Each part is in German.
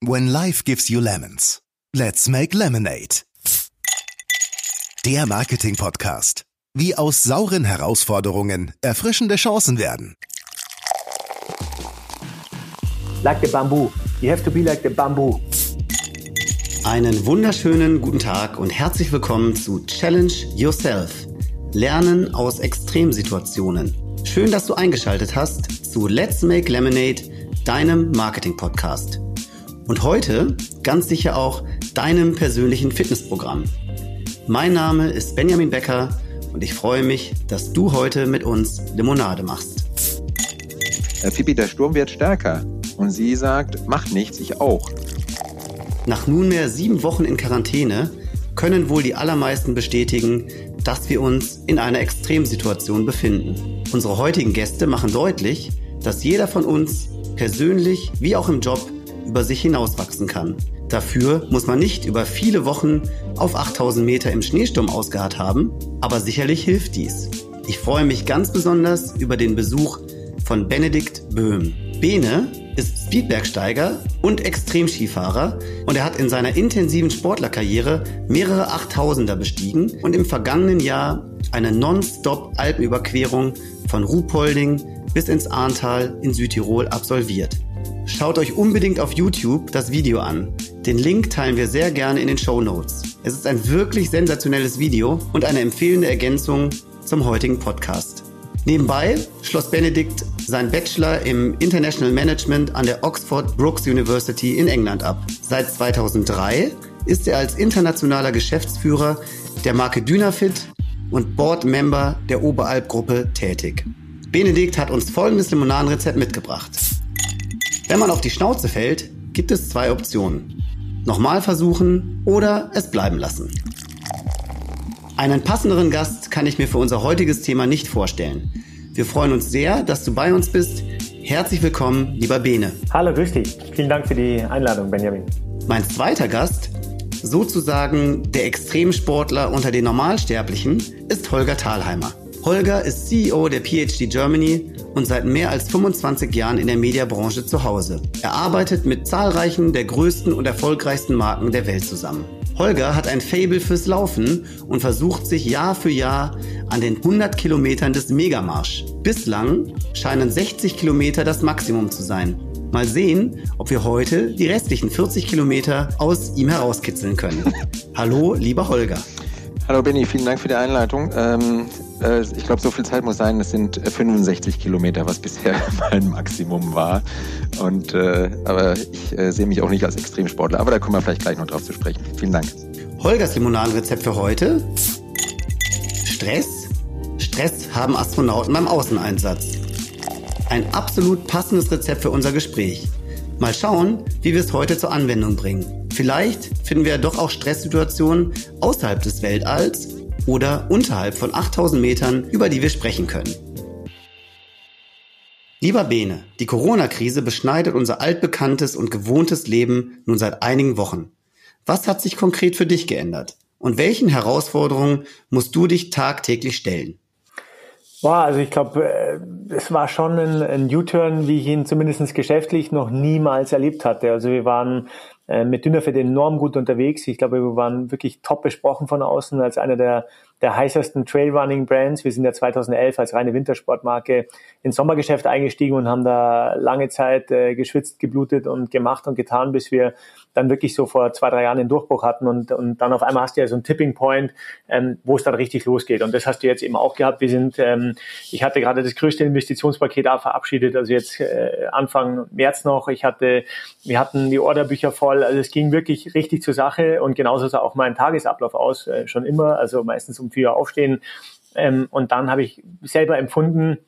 When life gives you lemons, let's make lemonade. Der Marketing-Podcast. Wie aus sauren Herausforderungen erfrischende Chancen werden. Like the bamboo. You have to be like the bamboo. Einen wunderschönen guten Tag und herzlich willkommen zu Challenge Yourself. Lernen aus Extremsituationen. Schön, dass du eingeschaltet hast zu Let's Make Lemonade, deinem Marketing-Podcast. Und heute ganz sicher auch deinem persönlichen Fitnessprogramm. Mein Name ist Benjamin Becker und ich freue mich, dass du heute mit uns Limonade machst. Herr Pippi, der Sturm wird stärker. Und sie sagt, macht nichts, ich auch. Nach nunmehr sieben Wochen in Quarantäne können wohl die allermeisten bestätigen, dass wir uns in einer Extremsituation befinden. Unsere heutigen Gäste machen deutlich, dass jeder von uns persönlich wie auch im Job über sich hinauswachsen kann. Dafür muss man nicht über viele Wochen auf 8000 Meter im Schneesturm ausgeharrt haben, aber sicherlich hilft dies. Ich freue mich ganz besonders über den Besuch von Benedikt Böhm. Bene ist Speedbergsteiger und Extremskifahrer und er hat in seiner intensiven Sportlerkarriere mehrere Achttausender bestiegen und im vergangenen Jahr eine Non-Stop Alpenüberquerung von Ruhpolding bis ins Ahrntal in Südtirol absolviert. Schaut euch unbedingt auf YouTube das Video an. Den Link teilen wir sehr gerne in den Show Notes. Es ist ein wirklich sensationelles Video und eine empfehlende Ergänzung zum heutigen Podcast. Nebenbei schloss Benedikt sein Bachelor im International Management an der Oxford Brookes University in England ab. Seit 2003 ist er als internationaler Geschäftsführer der Marke Dynafit und Board-Member der Oberalp-Gruppe tätig. Benedikt hat uns folgendes Limonadenrezept mitgebracht. Wenn man auf die Schnauze fällt, gibt es zwei Optionen. Nochmal versuchen oder es bleiben lassen. Einen passenderen Gast kann ich mir für unser heutiges Thema nicht vorstellen. Wir freuen uns sehr, dass du bei uns bist. Herzlich willkommen, lieber Bene. Hallo, grüß dich. Vielen Dank für die Einladung, Benjamin. Mein zweiter Gast, sozusagen der Extremsportler unter den Normalsterblichen, ist Holger Thalheimer. Holger ist CEO der PhD Germany und seit mehr als 25 Jahren in der Mediabranche zu Hause. Er arbeitet mit zahlreichen der größten und erfolgreichsten Marken der Welt zusammen. Holger hat ein Fable fürs Laufen und versucht sich Jahr für Jahr an den 100 Kilometern des Megamarsch. Bislang scheinen 60 Kilometer das Maximum zu sein. Mal sehen, ob wir heute die restlichen 40 Kilometer aus ihm herauskitzeln können. Hallo, lieber Holger. Hallo Benny, vielen Dank für die Einleitung. Ähm, äh, ich glaube, so viel Zeit muss sein. Es sind 65 Kilometer, was bisher mein Maximum war. Und äh, aber ich äh, sehe mich auch nicht als Extremsportler. Aber da kommen wir vielleicht gleich noch drauf zu sprechen. Vielen Dank. Holgers Limonadenrezept für heute: Stress. Stress haben Astronauten beim Außeneinsatz. Ein absolut passendes Rezept für unser Gespräch. Mal schauen, wie wir es heute zur Anwendung bringen. Vielleicht finden wir ja doch auch Stresssituationen außerhalb des Weltalls oder unterhalb von 8000 Metern, über die wir sprechen können. Lieber Bene, die Corona-Krise beschneidet unser altbekanntes und gewohntes Leben nun seit einigen Wochen. Was hat sich konkret für dich geändert? Und welchen Herausforderungen musst du dich tagtäglich stellen? Boah, also ich glaube, äh, es war schon ein, ein U-Turn, wie ich ihn zumindest geschäftlich noch niemals erlebt hatte. Also wir waren mit Dynafit enorm gut unterwegs. Ich glaube, wir waren wirklich top besprochen von außen als einer der, der heißesten Trailrunning-Brands. Wir sind ja 2011 als reine Wintersportmarke ins Sommergeschäft eingestiegen und haben da lange Zeit äh, geschwitzt, geblutet und gemacht und getan, bis wir dann wirklich so vor zwei, drei Jahren den Durchbruch hatten und, und dann auf einmal hast du ja so einen Tipping Point, ähm, wo es dann richtig losgeht. Und das hast du jetzt eben auch gehabt. Wir sind, ähm, ich hatte gerade das größte Investitionspaket da verabschiedet, also jetzt äh, Anfang März noch. Ich hatte, wir hatten die Orderbücher voll, also es ging wirklich richtig zur Sache und genauso sah auch mein Tagesablauf aus, äh, schon immer, also meistens um vier Uhr aufstehen. Ähm, und dann habe ich selber empfunden,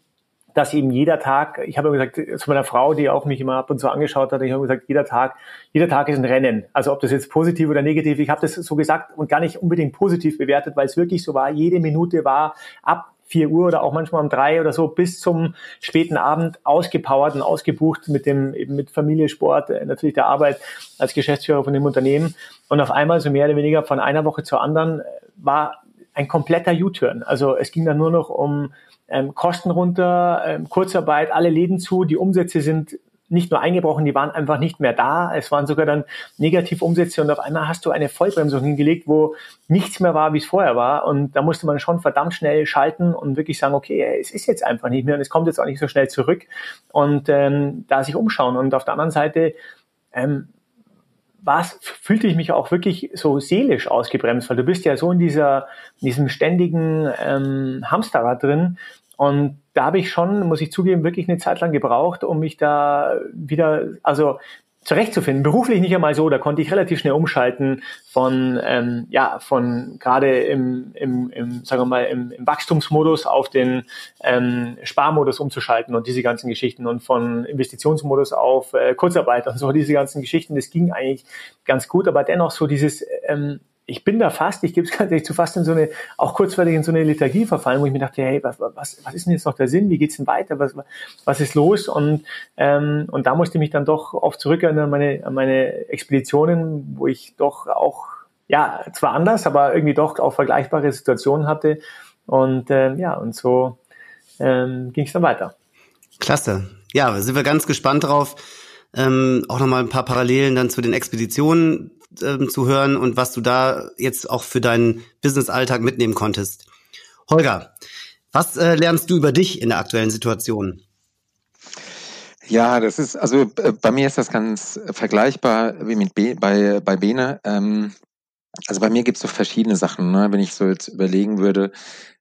dass eben jeder Tag, ich habe gesagt zu meiner Frau, die auch mich immer ab und zu angeschaut hat, ich habe gesagt, jeder Tag, jeder Tag ist ein Rennen. Also ob das jetzt positiv oder negativ, ich habe das so gesagt und gar nicht unbedingt positiv bewertet, weil es wirklich so war, jede Minute war ab 4 Uhr oder auch manchmal um drei oder so bis zum späten Abend ausgepowert und ausgebucht mit dem eben mit Familie, Sport, äh, natürlich der Arbeit als Geschäftsführer von dem Unternehmen und auf einmal so mehr oder weniger von einer Woche zur anderen äh, war ein kompletter U-Turn. Also es ging dann nur noch um ähm, Kosten runter, ähm, Kurzarbeit, alle Läden zu, die Umsätze sind nicht nur eingebrochen, die waren einfach nicht mehr da. Es waren sogar dann Negativumsätze und auf einmal hast du eine Vollbremsung hingelegt, wo nichts mehr war, wie es vorher war. Und da musste man schon verdammt schnell schalten und wirklich sagen, okay, es ist jetzt einfach nicht mehr und es kommt jetzt auch nicht so schnell zurück und ähm, da sich umschauen. Und auf der anderen Seite ähm, was fühlte ich mich auch wirklich so seelisch ausgebremst, weil du bist ja so in dieser, in diesem ständigen ähm, Hamsterrad drin. Und da habe ich schon, muss ich zugeben, wirklich eine Zeit lang gebraucht, um mich da wieder, also zurechtzufinden. Beruflich nicht einmal so, da konnte ich relativ schnell umschalten von, ähm, ja, von gerade im, im, im, sagen wir mal, im, im Wachstumsmodus auf den ähm, Sparmodus umzuschalten und diese ganzen Geschichten und von Investitionsmodus auf äh, Kurzarbeit und so diese ganzen Geschichten. Das ging eigentlich ganz gut, aber dennoch so dieses ähm, ich bin da fast, ich gebe es ganz ehrlich zu, fast in so eine, auch kurzweilig in so eine Lethargie verfallen, wo ich mir dachte, hey, was, was, was ist denn jetzt noch der Sinn? Wie geht's denn weiter? Was, was ist los? Und, ähm, und da musste ich mich dann doch oft zurückerinnern an meine, an meine Expeditionen, wo ich doch auch, ja, zwar anders, aber irgendwie doch auch vergleichbare Situationen hatte. Und ähm, ja, und so ähm, ging es dann weiter. Klasse. Ja, sind wir ganz gespannt drauf. Ähm, auch nochmal ein paar Parallelen dann zu den Expeditionen ähm, zu hören und was du da jetzt auch für deinen Business-Alltag mitnehmen konntest. Holger, was äh, lernst du über dich in der aktuellen Situation? Ja, das ist, also äh, bei mir ist das ganz vergleichbar wie mit B, bei, bei Bene. Ähm, also bei mir gibt es so verschiedene Sachen, ne? wenn ich so jetzt überlegen würde.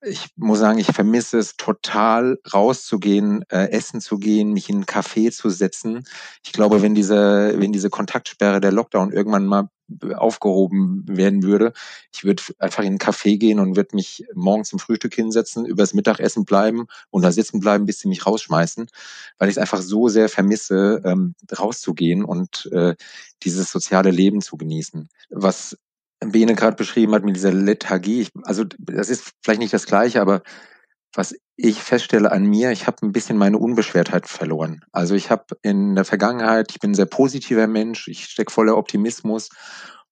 Ich muss sagen, ich vermisse es total, rauszugehen, äh, essen zu gehen, mich in einen Café zu setzen. Ich glaube, wenn diese, wenn diese Kontaktsperre der Lockdown irgendwann mal aufgehoben werden würde, ich würde einfach in einen Café gehen und würde mich morgens zum Frühstück hinsetzen, übers Mittagessen bleiben und da sitzen bleiben, bis sie mich rausschmeißen, weil ich es einfach so sehr vermisse, ähm, rauszugehen und äh, dieses soziale Leben zu genießen. Was Bene gerade beschrieben hat mit dieser Lethargie, also das ist vielleicht nicht das Gleiche, aber was ich feststelle an mir, ich habe ein bisschen meine Unbeschwertheit verloren. Also ich habe in der Vergangenheit, ich bin ein sehr positiver Mensch, ich stecke voller Optimismus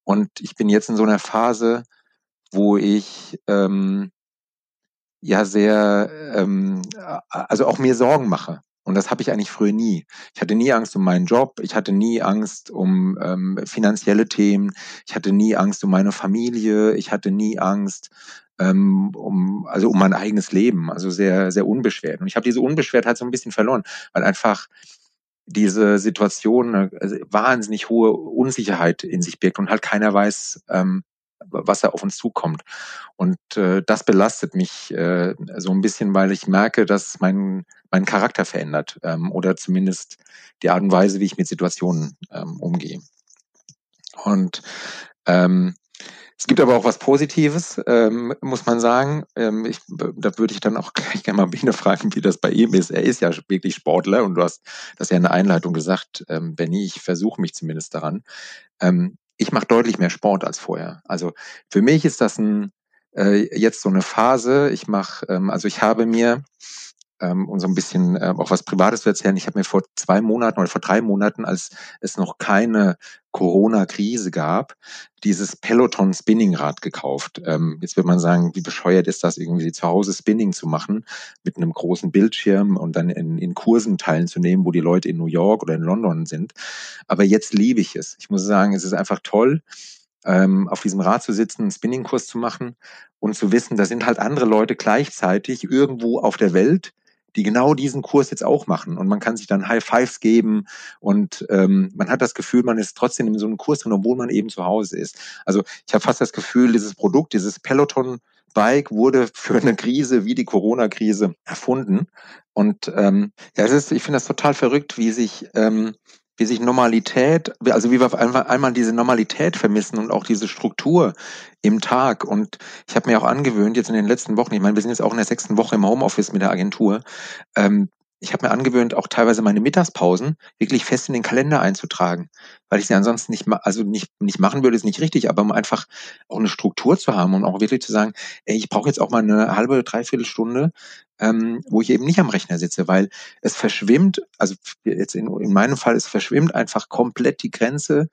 und ich bin jetzt in so einer Phase, wo ich ähm, ja sehr, ähm, also auch mir Sorgen mache. Und das habe ich eigentlich früher nie. Ich hatte nie Angst um meinen Job, ich hatte nie Angst um ähm, finanzielle Themen, ich hatte nie Angst um meine Familie, ich hatte nie Angst ähm, um, also um mein eigenes Leben, also sehr, sehr unbeschwert. Und ich habe diese Unbeschwertheit so ein bisschen verloren, weil einfach diese Situation eine also wahnsinnig hohe Unsicherheit in sich birgt und halt keiner weiß, ähm, was da auf uns zukommt. Und äh, das belastet mich äh, so ein bisschen, weil ich merke, dass mein, mein Charakter verändert ähm, oder zumindest die Art und Weise, wie ich mit Situationen ähm, umgehe. Und ähm, es gibt aber auch was Positives, ähm, muss man sagen. Ähm, ich, da würde ich dann auch gleich gerne mal Bene fragen, wie das bei ihm ist. Er ist ja wirklich Sportler und du hast das ja in der Einleitung gesagt, ähm, Benny, ich versuche mich zumindest daran. Ähm, ich mache deutlich mehr Sport als vorher. Also für mich ist das ein, äh, jetzt so eine Phase. Ich mache, ähm, also ich habe mir ähm, um so ein bisschen äh, auch was Privates zu erzählen. Ich habe mir vor zwei Monaten oder vor drei Monaten, als es noch keine Corona-Krise gab, dieses Peloton Spinningrad gekauft. Ähm, jetzt wird man sagen, wie bescheuert ist das, irgendwie zu Hause Spinning zu machen mit einem großen Bildschirm und dann in, in Kursen teilzunehmen, wo die Leute in New York oder in London sind. Aber jetzt liebe ich es. Ich muss sagen, es ist einfach toll ähm, auf diesem Rad zu sitzen, einen Spinningkurs zu machen und zu wissen, da sind halt andere Leute gleichzeitig irgendwo auf der Welt, die genau diesen Kurs jetzt auch machen. Und man kann sich dann High Fives geben und ähm, man hat das Gefühl, man ist trotzdem in so einem Kurs drin, obwohl man eben zu Hause ist. Also ich habe fast das Gefühl, dieses Produkt, dieses Peloton Bike wurde für eine Krise wie die Corona-Krise erfunden. Und ähm, ja, es ist, ich finde das total verrückt, wie sich ähm, wie sich Normalität, also wie wir einfach einmal diese Normalität vermissen und auch diese Struktur im Tag. Und ich habe mir auch angewöhnt, jetzt in den letzten Wochen, ich meine, wir sind jetzt auch in der sechsten Woche im Homeoffice mit der Agentur, ähm, ich habe mir angewöhnt, auch teilweise meine Mittagspausen wirklich fest in den Kalender einzutragen, weil ich sie ansonsten nicht, also nicht, nicht machen würde, ist nicht richtig, aber um einfach auch eine Struktur zu haben und auch wirklich zu sagen, ey, ich brauche jetzt auch mal eine halbe, dreiviertel Stunde, ähm, wo ich eben nicht am Rechner sitze, weil es verschwimmt, also jetzt in, in meinem Fall, es verschwimmt einfach komplett die Grenze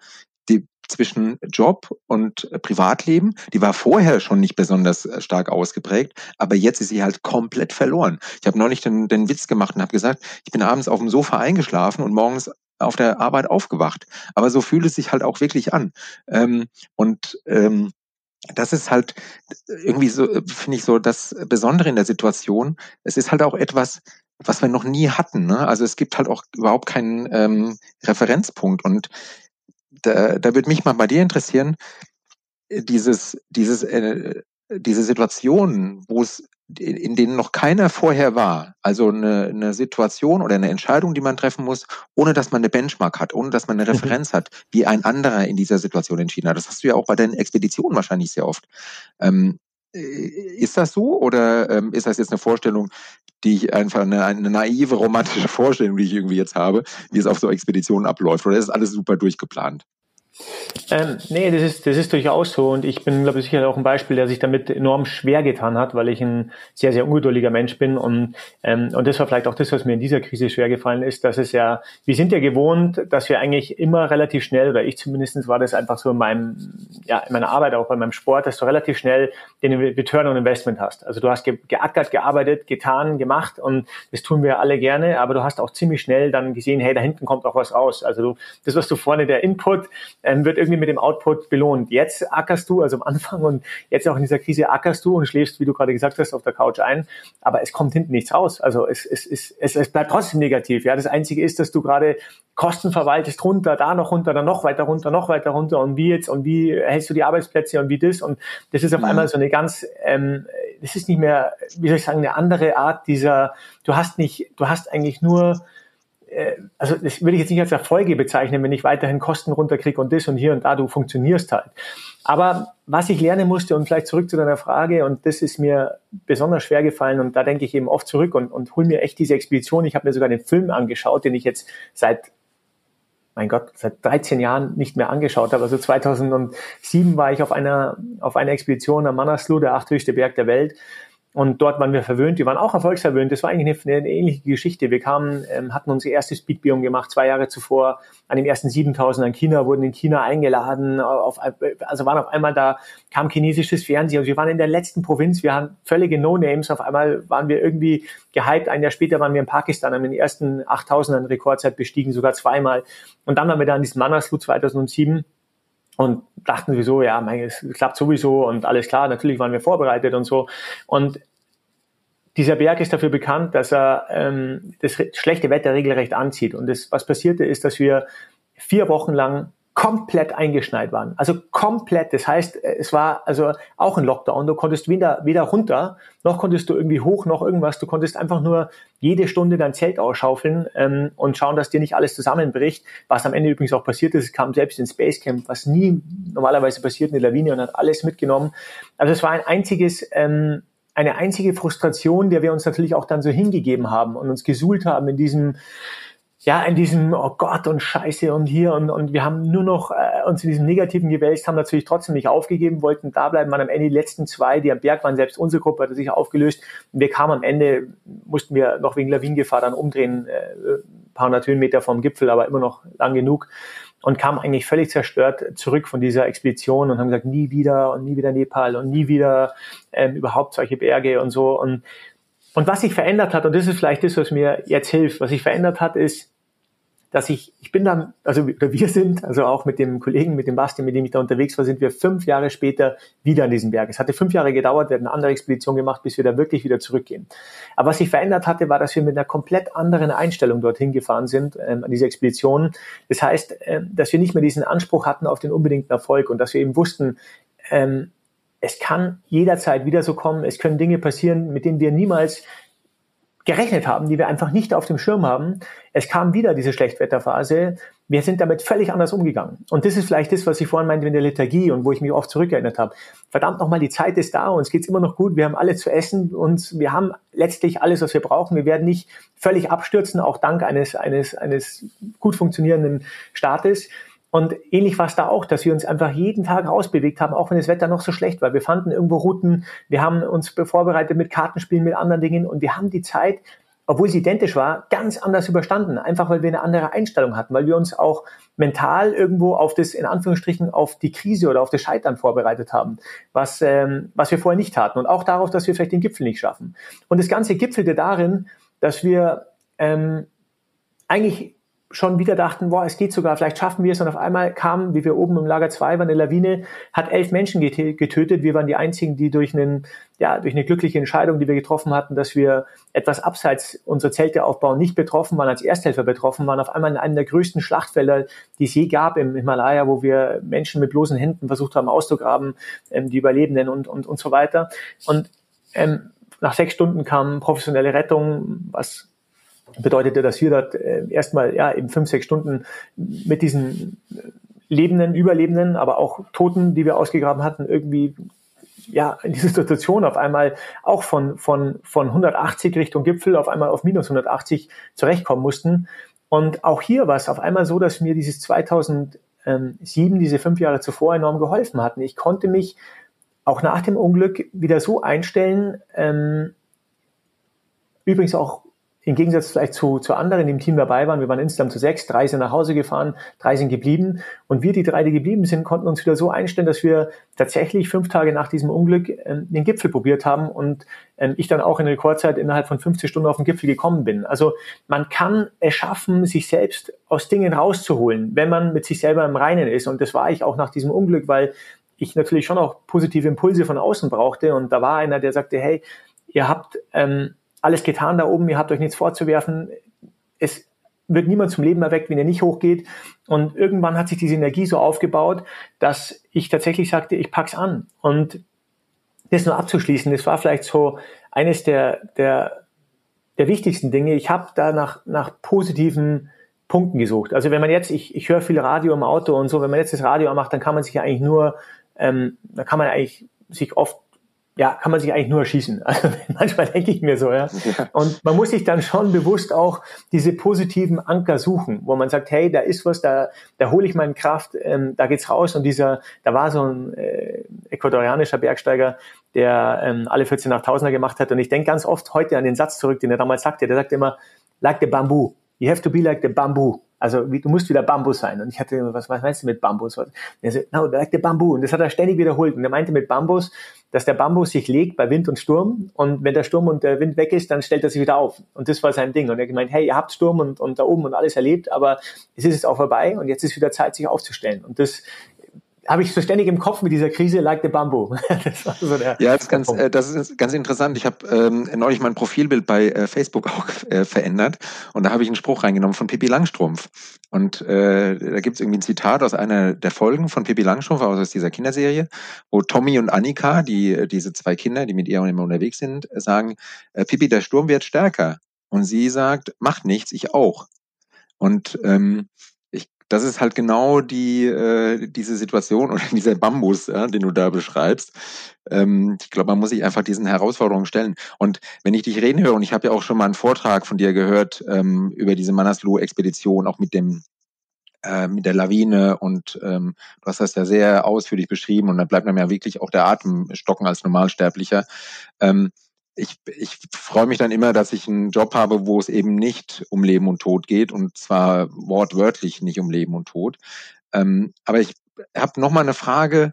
die zwischen Job und Privatleben, die war vorher schon nicht besonders äh, stark ausgeprägt, aber jetzt ist sie halt komplett verloren. Ich habe neulich den, den Witz gemacht und habe gesagt, ich bin abends auf dem Sofa eingeschlafen und morgens auf der Arbeit aufgewacht. Aber so fühlt es sich halt auch wirklich an. Ähm, und ähm, das ist halt irgendwie so, finde ich so das Besondere in der Situation. Es ist halt auch etwas, was wir noch nie hatten. Ne? Also es gibt halt auch überhaupt keinen ähm, Referenzpunkt. Und da, da würde mich mal bei dir interessieren, dieses, dieses, äh, diese Situation, wo es in denen noch keiner vorher war. Also eine, eine Situation oder eine Entscheidung, die man treffen muss, ohne dass man eine Benchmark hat, ohne dass man eine. Referenz hat, wie ein anderer in dieser Situation entschieden hat. Das hast du ja auch bei deinen Expeditionen wahrscheinlich sehr oft. Ähm, äh, ist das so oder ähm, ist das jetzt eine Vorstellung, die ich einfach eine, eine naive romantische Vorstellung, die ich irgendwie jetzt habe, wie es auf so Expeditionen abläuft? Oder ist alles super durchgeplant? Ähm, nee, das ist, das ist durchaus so und ich bin, glaube ich, sicher auch ein Beispiel, der sich damit enorm schwer getan hat, weil ich ein sehr, sehr ungeduldiger Mensch bin und, ähm, und das war vielleicht auch das, was mir in dieser Krise schwer gefallen ist, dass es ja, wir sind ja gewohnt, dass wir eigentlich immer relativ schnell, oder ich zumindestens war das einfach so in meinem, ja, in meiner Arbeit, auch bei meinem Sport, dass du relativ schnell den Return on Investment hast. Also du hast ge geackert, gearbeitet, getan, gemacht und das tun wir alle gerne, aber du hast auch ziemlich schnell dann gesehen, hey, da hinten kommt auch was raus. Also du, das, was du vorne, der Input, ähm, wird irgendwie mit dem Output belohnt. Jetzt ackerst du, also am Anfang und jetzt auch in dieser Krise ackerst du und schläfst, wie du gerade gesagt hast, auf der Couch ein, aber es kommt hinten nichts raus. Also es, es, es, es, es bleibt trotzdem negativ. Ja, das Einzige ist, dass du gerade Kosten verwaltest runter, da noch runter, dann noch weiter runter, noch weiter runter und wie jetzt und wie hältst du die Arbeitsplätze und wie das und das ist auf mhm. einmal so eine ganz, ähm, das ist nicht mehr, wie soll ich sagen, eine andere Art dieser, du hast nicht, du hast eigentlich nur also das will ich jetzt nicht als Erfolge bezeichnen, wenn ich weiterhin Kosten runterkriege und das und hier und da, du funktionierst halt. Aber was ich lernen musste und vielleicht zurück zu deiner Frage und das ist mir besonders schwer gefallen und da denke ich eben oft zurück und, und hol mir echt diese Expedition. Ich habe mir sogar den Film angeschaut, den ich jetzt seit mein Gott, seit 13 Jahren nicht mehr angeschaut habe. Also 2007 war ich auf einer, auf einer Expedition am Manaslu, der achthöchste Berg der Welt. Und dort waren wir verwöhnt. Wir waren auch erfolgsverwöhnt. Das war eigentlich eine, eine ähnliche Geschichte. Wir kamen, ähm, hatten unsere erste Speedbiom gemacht, zwei Jahre zuvor. An dem ersten 7000 in China, wurden in China eingeladen. Auf, also waren auf einmal da, kam chinesisches Fernsehen. Also wir waren in der letzten Provinz. Wir haben völlige No-Names. Auf einmal waren wir irgendwie gehypt. Ein Jahr später waren wir in Pakistan, haben den ersten 8000 in Rekordzeit bestiegen, sogar zweimal. Und dann waren wir da in diesem Manaslu 2007 und dachten sowieso, ja, mein, es klappt sowieso und alles klar, natürlich waren wir vorbereitet und so. Und dieser Berg ist dafür bekannt, dass er ähm, das schlechte Wetter regelrecht anzieht. Und das, was passierte, ist, dass wir vier Wochen lang komplett eingeschneit waren. Also komplett. Das heißt, es war also auch ein Lockdown. Du konntest weder, weder runter, noch konntest du irgendwie hoch, noch irgendwas. Du konntest einfach nur jede Stunde dein Zelt ausschaufeln ähm, und schauen, dass dir nicht alles zusammenbricht. Was am Ende übrigens auch passiert ist, es kam selbst ins Basecamp, was nie normalerweise passiert, eine Lawine und hat alles mitgenommen. Also es war ein einziges, ähm, eine einzige Frustration, der wir uns natürlich auch dann so hingegeben haben und uns gesuhlt haben in diesem ja, in diesem, oh Gott und Scheiße und hier und, und wir haben nur noch äh, uns in diesem Negativen gewälzt, haben natürlich trotzdem nicht aufgegeben, wollten da bleiben, waren am Ende die letzten zwei, die am Berg waren, selbst unsere Gruppe hatte sich aufgelöst. Und wir kamen am Ende, mussten wir noch wegen Lawinengefahr dann umdrehen, äh, paar hundert Höhenmeter vom Gipfel, aber immer noch lang genug und kamen eigentlich völlig zerstört zurück von dieser Expedition und haben gesagt, nie wieder und nie wieder Nepal und nie wieder ähm, überhaupt solche Berge und so. Und und was sich verändert hat, und das ist vielleicht das, was mir jetzt hilft, was sich verändert hat, ist, dass ich, ich bin dann, also oder wir sind, also auch mit dem Kollegen, mit dem Basti, mit dem ich da unterwegs war, sind wir fünf Jahre später wieder an diesem Berg. Es hatte fünf Jahre gedauert, wir hatten eine andere Expedition gemacht, bis wir da wirklich wieder zurückgehen. Aber was sich verändert hatte, war, dass wir mit einer komplett anderen Einstellung dorthin gefahren sind, ähm, an diese Expedition. Das heißt, ähm, dass wir nicht mehr diesen Anspruch hatten auf den unbedingten Erfolg und dass wir eben wussten, ähm, es kann jederzeit wieder so kommen, es können Dinge passieren, mit denen wir niemals gerechnet haben, die wir einfach nicht auf dem Schirm haben. Es kam wieder diese Schlechtwetterphase. Wir sind damit völlig anders umgegangen. Und das ist vielleicht das, was ich vorhin meinte mit der Lethargie und wo ich mich oft zurückerinnert habe. Verdammt nochmal, die Zeit ist da, uns geht's immer noch gut, wir haben alle zu essen und wir haben letztlich alles, was wir brauchen. Wir werden nicht völlig abstürzen, auch dank eines, eines, eines gut funktionierenden Staates. Und ähnlich war es da auch, dass wir uns einfach jeden Tag rausbewegt haben, auch wenn das Wetter noch so schlecht war. Wir fanden irgendwo Routen, wir haben uns vorbereitet mit Kartenspielen, mit anderen Dingen und wir haben die Zeit, obwohl sie identisch war, ganz anders überstanden. Einfach weil wir eine andere Einstellung hatten, weil wir uns auch mental irgendwo auf das, in Anführungsstrichen, auf die Krise oder auf das Scheitern vorbereitet haben, was, ähm, was wir vorher nicht hatten. Und auch darauf, dass wir vielleicht den Gipfel nicht schaffen. Und das Ganze gipfelte darin, dass wir ähm, eigentlich schon wieder dachten, boah, es geht sogar, vielleicht schaffen wir es. Und auf einmal kam, wie wir oben im Lager 2 waren, eine Lawine, hat elf Menschen getötet. Wir waren die einzigen, die durch einen, ja, durch eine glückliche Entscheidung, die wir getroffen hatten, dass wir etwas abseits unserer Zelte aufbauen, nicht betroffen waren, als Ersthelfer betroffen waren, auf einmal in einem der größten Schlachtfelder, die es je gab im Himalaya, wo wir Menschen mit bloßen Händen versucht haben auszugraben, ähm, die Überlebenden und, und, und so weiter. Und ähm, nach sechs Stunden kam professionelle Rettung, was bedeutete, dass wir dort äh, erstmal ja eben fünf, sechs Stunden mit diesen Lebenden, Überlebenden, aber auch Toten, die wir ausgegraben hatten, irgendwie ja in dieser Situation auf einmal auch von von von 180 Richtung Gipfel auf einmal auf minus 180 zurechtkommen mussten. Und auch hier war es auf einmal so, dass mir dieses 2007, diese fünf Jahre zuvor enorm geholfen hatten. Ich konnte mich auch nach dem Unglück wieder so einstellen, ähm, übrigens auch im Gegensatz vielleicht zu, zu anderen, die im Team dabei waren, wir waren insgesamt zu sechs, drei sind nach Hause gefahren, drei sind geblieben. Und wir, die drei, die geblieben sind, konnten uns wieder so einstellen, dass wir tatsächlich fünf Tage nach diesem Unglück ähm, den Gipfel probiert haben und ähm, ich dann auch in Rekordzeit innerhalb von 50 Stunden auf den Gipfel gekommen bin. Also man kann es schaffen, sich selbst aus Dingen rauszuholen, wenn man mit sich selber im Reinen ist. Und das war ich auch nach diesem Unglück, weil ich natürlich schon auch positive Impulse von außen brauchte. Und da war einer, der sagte, hey, ihr habt ähm, alles getan da oben, ihr habt euch nichts vorzuwerfen. Es wird niemand zum Leben erweckt, wenn ihr nicht hochgeht. Und irgendwann hat sich diese Energie so aufgebaut, dass ich tatsächlich sagte, ich pack's an. Und das nur abzuschließen, das war vielleicht so eines der, der, der wichtigsten Dinge. Ich habe da nach, nach positiven Punkten gesucht. Also wenn man jetzt, ich, ich höre viel Radio im Auto und so, wenn man jetzt das Radio macht, dann kann man sich ja eigentlich nur, ähm, da kann man eigentlich sich oft ja, kann man sich eigentlich nur erschießen. Also manchmal denke ich mir so, ja. Und man muss sich dann schon bewusst auch diese positiven Anker suchen, wo man sagt, hey, da ist was, da, da hole ich meine Kraft, ähm, da geht's raus. Und dieser, da war so ein äh, ecuadorianischer Bergsteiger, der ähm, alle 14 Nachtausender gemacht hat. Und ich denke ganz oft heute an den Satz zurück, den er damals sagte. Der sagte immer, like the bamboo. You have to be like the bamboo. Also wie, du musst wieder Bambus sein. Und ich hatte, was, was meinst du mit Bambus? Und er so, no, like the bamboo. Und das hat er ständig wiederholt. Und er meinte mit Bambus, dass der Bambus sich legt bei Wind und Sturm. Und wenn der Sturm und der Wind weg ist, dann stellt er sich wieder auf. Und das war sein Ding. Und er gemeint, hey, ihr habt Sturm und, und da oben und alles erlebt, aber es ist jetzt auch vorbei und jetzt ist wieder Zeit, sich aufzustellen. Und das habe ich so ständig im Kopf mit dieser Krise, like the bamboo. das war so der ja, das ist, ganz, äh, das ist ganz interessant. Ich habe ähm, neulich mein Profilbild bei äh, Facebook auch äh, verändert und da habe ich einen Spruch reingenommen von Pippi Langstrumpf. Und äh, da gibt es irgendwie ein Zitat aus einer der Folgen von Pippi Langstrumpf, also aus dieser Kinderserie, wo Tommy und Annika, die diese zwei Kinder, die mit ihr immer unterwegs sind, sagen, äh, Pippi, der Sturm wird stärker. Und sie sagt, macht nichts, ich auch. Und ähm, das ist halt genau die äh, diese Situation oder dieser Bambus, ja, den du da beschreibst. Ähm, ich glaube, man muss sich einfach diesen Herausforderungen stellen. Und wenn ich dich reden höre, und ich habe ja auch schon mal einen Vortrag von dir gehört ähm, über diese Manaslu-Expedition, auch mit dem äh, mit der Lawine und ähm, du hast das ja sehr ausführlich beschrieben und dann bleibt einem ja wirklich auch der Atem stocken als Normalsterblicher. Ähm, ich, ich freue mich dann immer, dass ich einen Job habe, wo es eben nicht um Leben und Tod geht und zwar wortwörtlich nicht um Leben und Tod. Ähm, aber ich habe noch mal eine Frage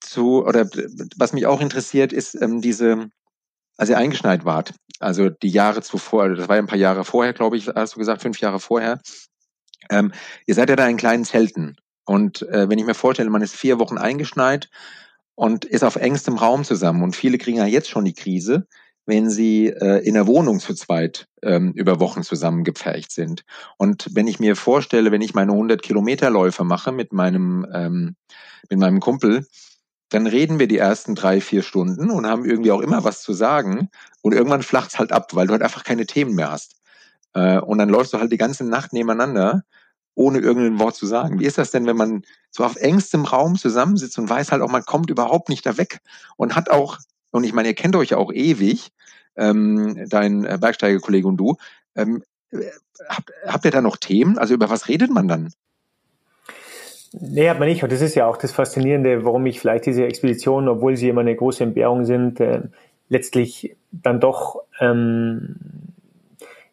zu oder was mich auch interessiert ist ähm, diese, als ihr eingeschneit wart, also die Jahre zuvor, das war ja ein paar Jahre vorher, glaube ich, hast du gesagt, fünf Jahre vorher. Ähm, ihr seid ja da in kleinen Zelten und äh, wenn ich mir vorstelle, man ist vier Wochen eingeschneit und ist auf engstem Raum zusammen. Und viele kriegen ja jetzt schon die Krise, wenn sie äh, in der Wohnung zu zweit ähm, über Wochen zusammengepfercht sind. Und wenn ich mir vorstelle, wenn ich meine 100 Kilometer Läufe mache mit meinem, ähm, mit meinem Kumpel, dann reden wir die ersten drei, vier Stunden und haben irgendwie auch immer was zu sagen. Und irgendwann flacht's halt ab, weil du halt einfach keine Themen mehr hast. Äh, und dann läufst du halt die ganze Nacht nebeneinander ohne irgendein Wort zu sagen. Wie ist das denn, wenn man so auf engstem Raum zusammensitzt und weiß halt auch, man kommt überhaupt nicht da weg und hat auch, und ich meine, ihr kennt euch ja auch ewig, ähm, dein äh, Bergsteigerkollege und du, ähm, habt, habt ihr da noch Themen? Also über was redet man dann? Nee, hat man nicht. Und das ist ja auch das Faszinierende, warum ich vielleicht diese Expeditionen, obwohl sie immer eine große Entbehrung sind, äh, letztlich dann doch, ähm,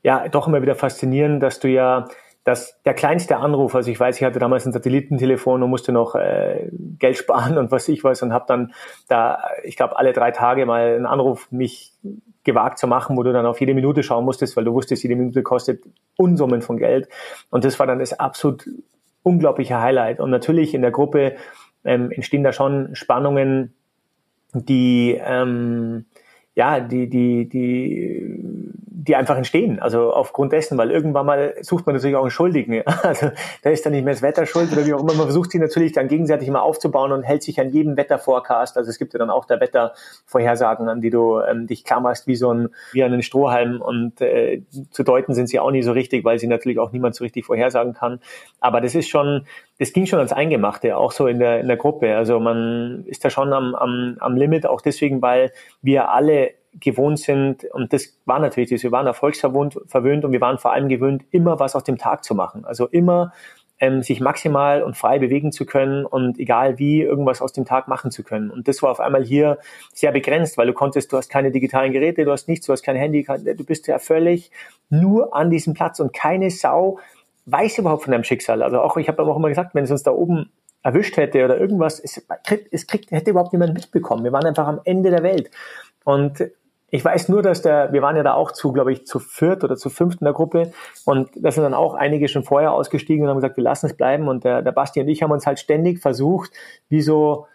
ja, doch immer wieder faszinieren, dass du ja dass der kleinste Anruf, also ich weiß, ich hatte damals ein Satellitentelefon und musste noch äh, Geld sparen und was ich weiß und habe dann da, ich glaube, alle drei Tage mal einen Anruf mich gewagt zu machen, wo du dann auf jede Minute schauen musstest, weil du wusstest, jede Minute kostet Unsummen von Geld. Und das war dann das absolut unglaubliche Highlight. Und natürlich in der Gruppe ähm, entstehen da schon Spannungen, die ähm, ja, die, die, die, die einfach entstehen. Also aufgrund dessen, weil irgendwann mal sucht man natürlich auch einen Schuldigen. Also da ist dann nicht mehr das Wetter schuld oder wie auch immer. Man versucht sich natürlich dann gegenseitig immer aufzubauen und hält sich an jedem Wetterforecast. Also es gibt ja dann auch der Wettervorhersagen, an die du ähm, dich klammerst wie so ein, wie einen Strohhalm und äh, zu deuten sind sie auch nie so richtig, weil sie natürlich auch niemand so richtig vorhersagen kann. Aber das ist schon, das ging schon ans Eingemachte, auch so in der, in der Gruppe. Also man ist da schon am, am, am Limit, auch deswegen, weil wir alle gewohnt sind, und das war natürlich das, wir waren erfolgsverwöhnt verwöhnt und wir waren vor allem gewöhnt, immer was aus dem Tag zu machen. Also immer ähm, sich maximal und frei bewegen zu können und egal wie irgendwas aus dem Tag machen zu können. Und das war auf einmal hier sehr begrenzt, weil du konntest, du hast keine digitalen Geräte, du hast nichts, du hast kein Handy, du bist ja völlig nur an diesem Platz und keine Sau weiß überhaupt von deinem Schicksal. Also auch, ich habe auch immer gesagt, wenn es uns da oben erwischt hätte oder irgendwas, es, es kriegt, hätte überhaupt niemand mitbekommen. Wir waren einfach am Ende der Welt. Und ich weiß nur, dass der, wir waren ja da auch zu, glaube ich, zu viert oder zu fünft in der Gruppe und da sind dann auch einige schon vorher ausgestiegen und haben gesagt, wir lassen es bleiben und der, der Basti und ich haben uns halt ständig versucht, wie so,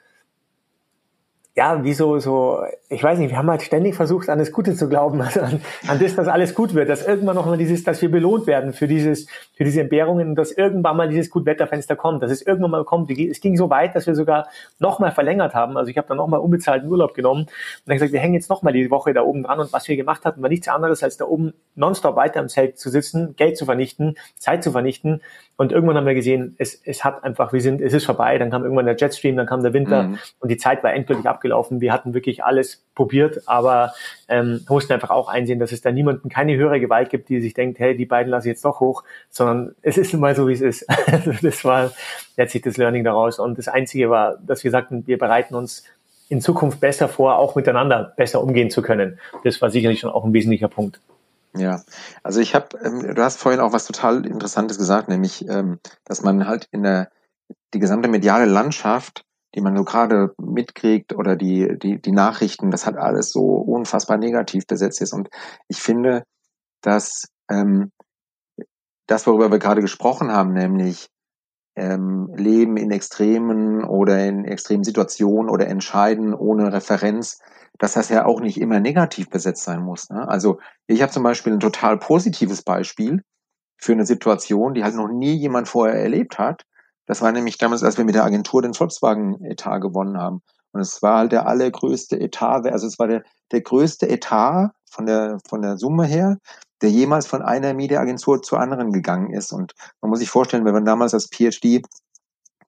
ja, wie so, so, ich weiß nicht, wir haben halt ständig versucht, an das Gute zu glauben, also an, an das, dass alles gut wird, dass irgendwann noch mal dieses, dass wir belohnt werden für dieses, für diese Entbehrungen dass irgendwann mal dieses Gutwetterfenster kommt, dass es irgendwann mal kommt. Es ging so weit, dass wir sogar noch mal verlängert haben. Also ich habe dann noch mal unbezahlten Urlaub genommen und dann gesagt, wir hängen jetzt noch mal die Woche da oben dran und was wir gemacht hatten, war nichts anderes, als da oben nonstop weiter im Zelt zu sitzen, Geld zu vernichten, Zeit zu vernichten und irgendwann haben wir gesehen, es, es hat einfach, wir sind, es ist vorbei. Dann kam irgendwann der Jetstream, dann kam der Winter mhm. und die Zeit war endgültig abgelaufen. Wir hatten wirklich alles probiert, aber ähm, mussten einfach auch einsehen, dass es da niemanden, keine höhere Gewalt gibt, die sich denkt, hey, die beiden lasse ich jetzt doch hoch, sondern es ist nun mal so, wie es ist. Also das war letztlich das Learning daraus. Und das Einzige war, dass wir sagten, wir bereiten uns in Zukunft besser vor, auch miteinander besser umgehen zu können. Das war sicherlich schon auch ein wesentlicher Punkt. Ja, also ich habe, ähm, du hast vorhin auch was total Interessantes gesagt, nämlich, ähm, dass man halt in der die gesamte mediale Landschaft, die man so gerade mitkriegt oder die die die Nachrichten, das hat alles so unfassbar negativ besetzt ist und ich finde, dass ähm, das, worüber wir gerade gesprochen haben, nämlich ähm, Leben in Extremen oder in extremen Situationen oder entscheiden ohne Referenz, dass das ja auch nicht immer negativ besetzt sein muss. Ne? Also ich habe zum Beispiel ein total positives Beispiel für eine Situation, die halt noch nie jemand vorher erlebt hat. Das war nämlich damals, als wir mit der Agentur den Volkswagen-Etat gewonnen haben. Und es war halt der allergrößte Etat, also es war der, der größte Etat von der, von der Summe her, der jemals von einer Mediaagentur zur anderen gegangen ist. Und man muss sich vorstellen, wir waren damals als PhD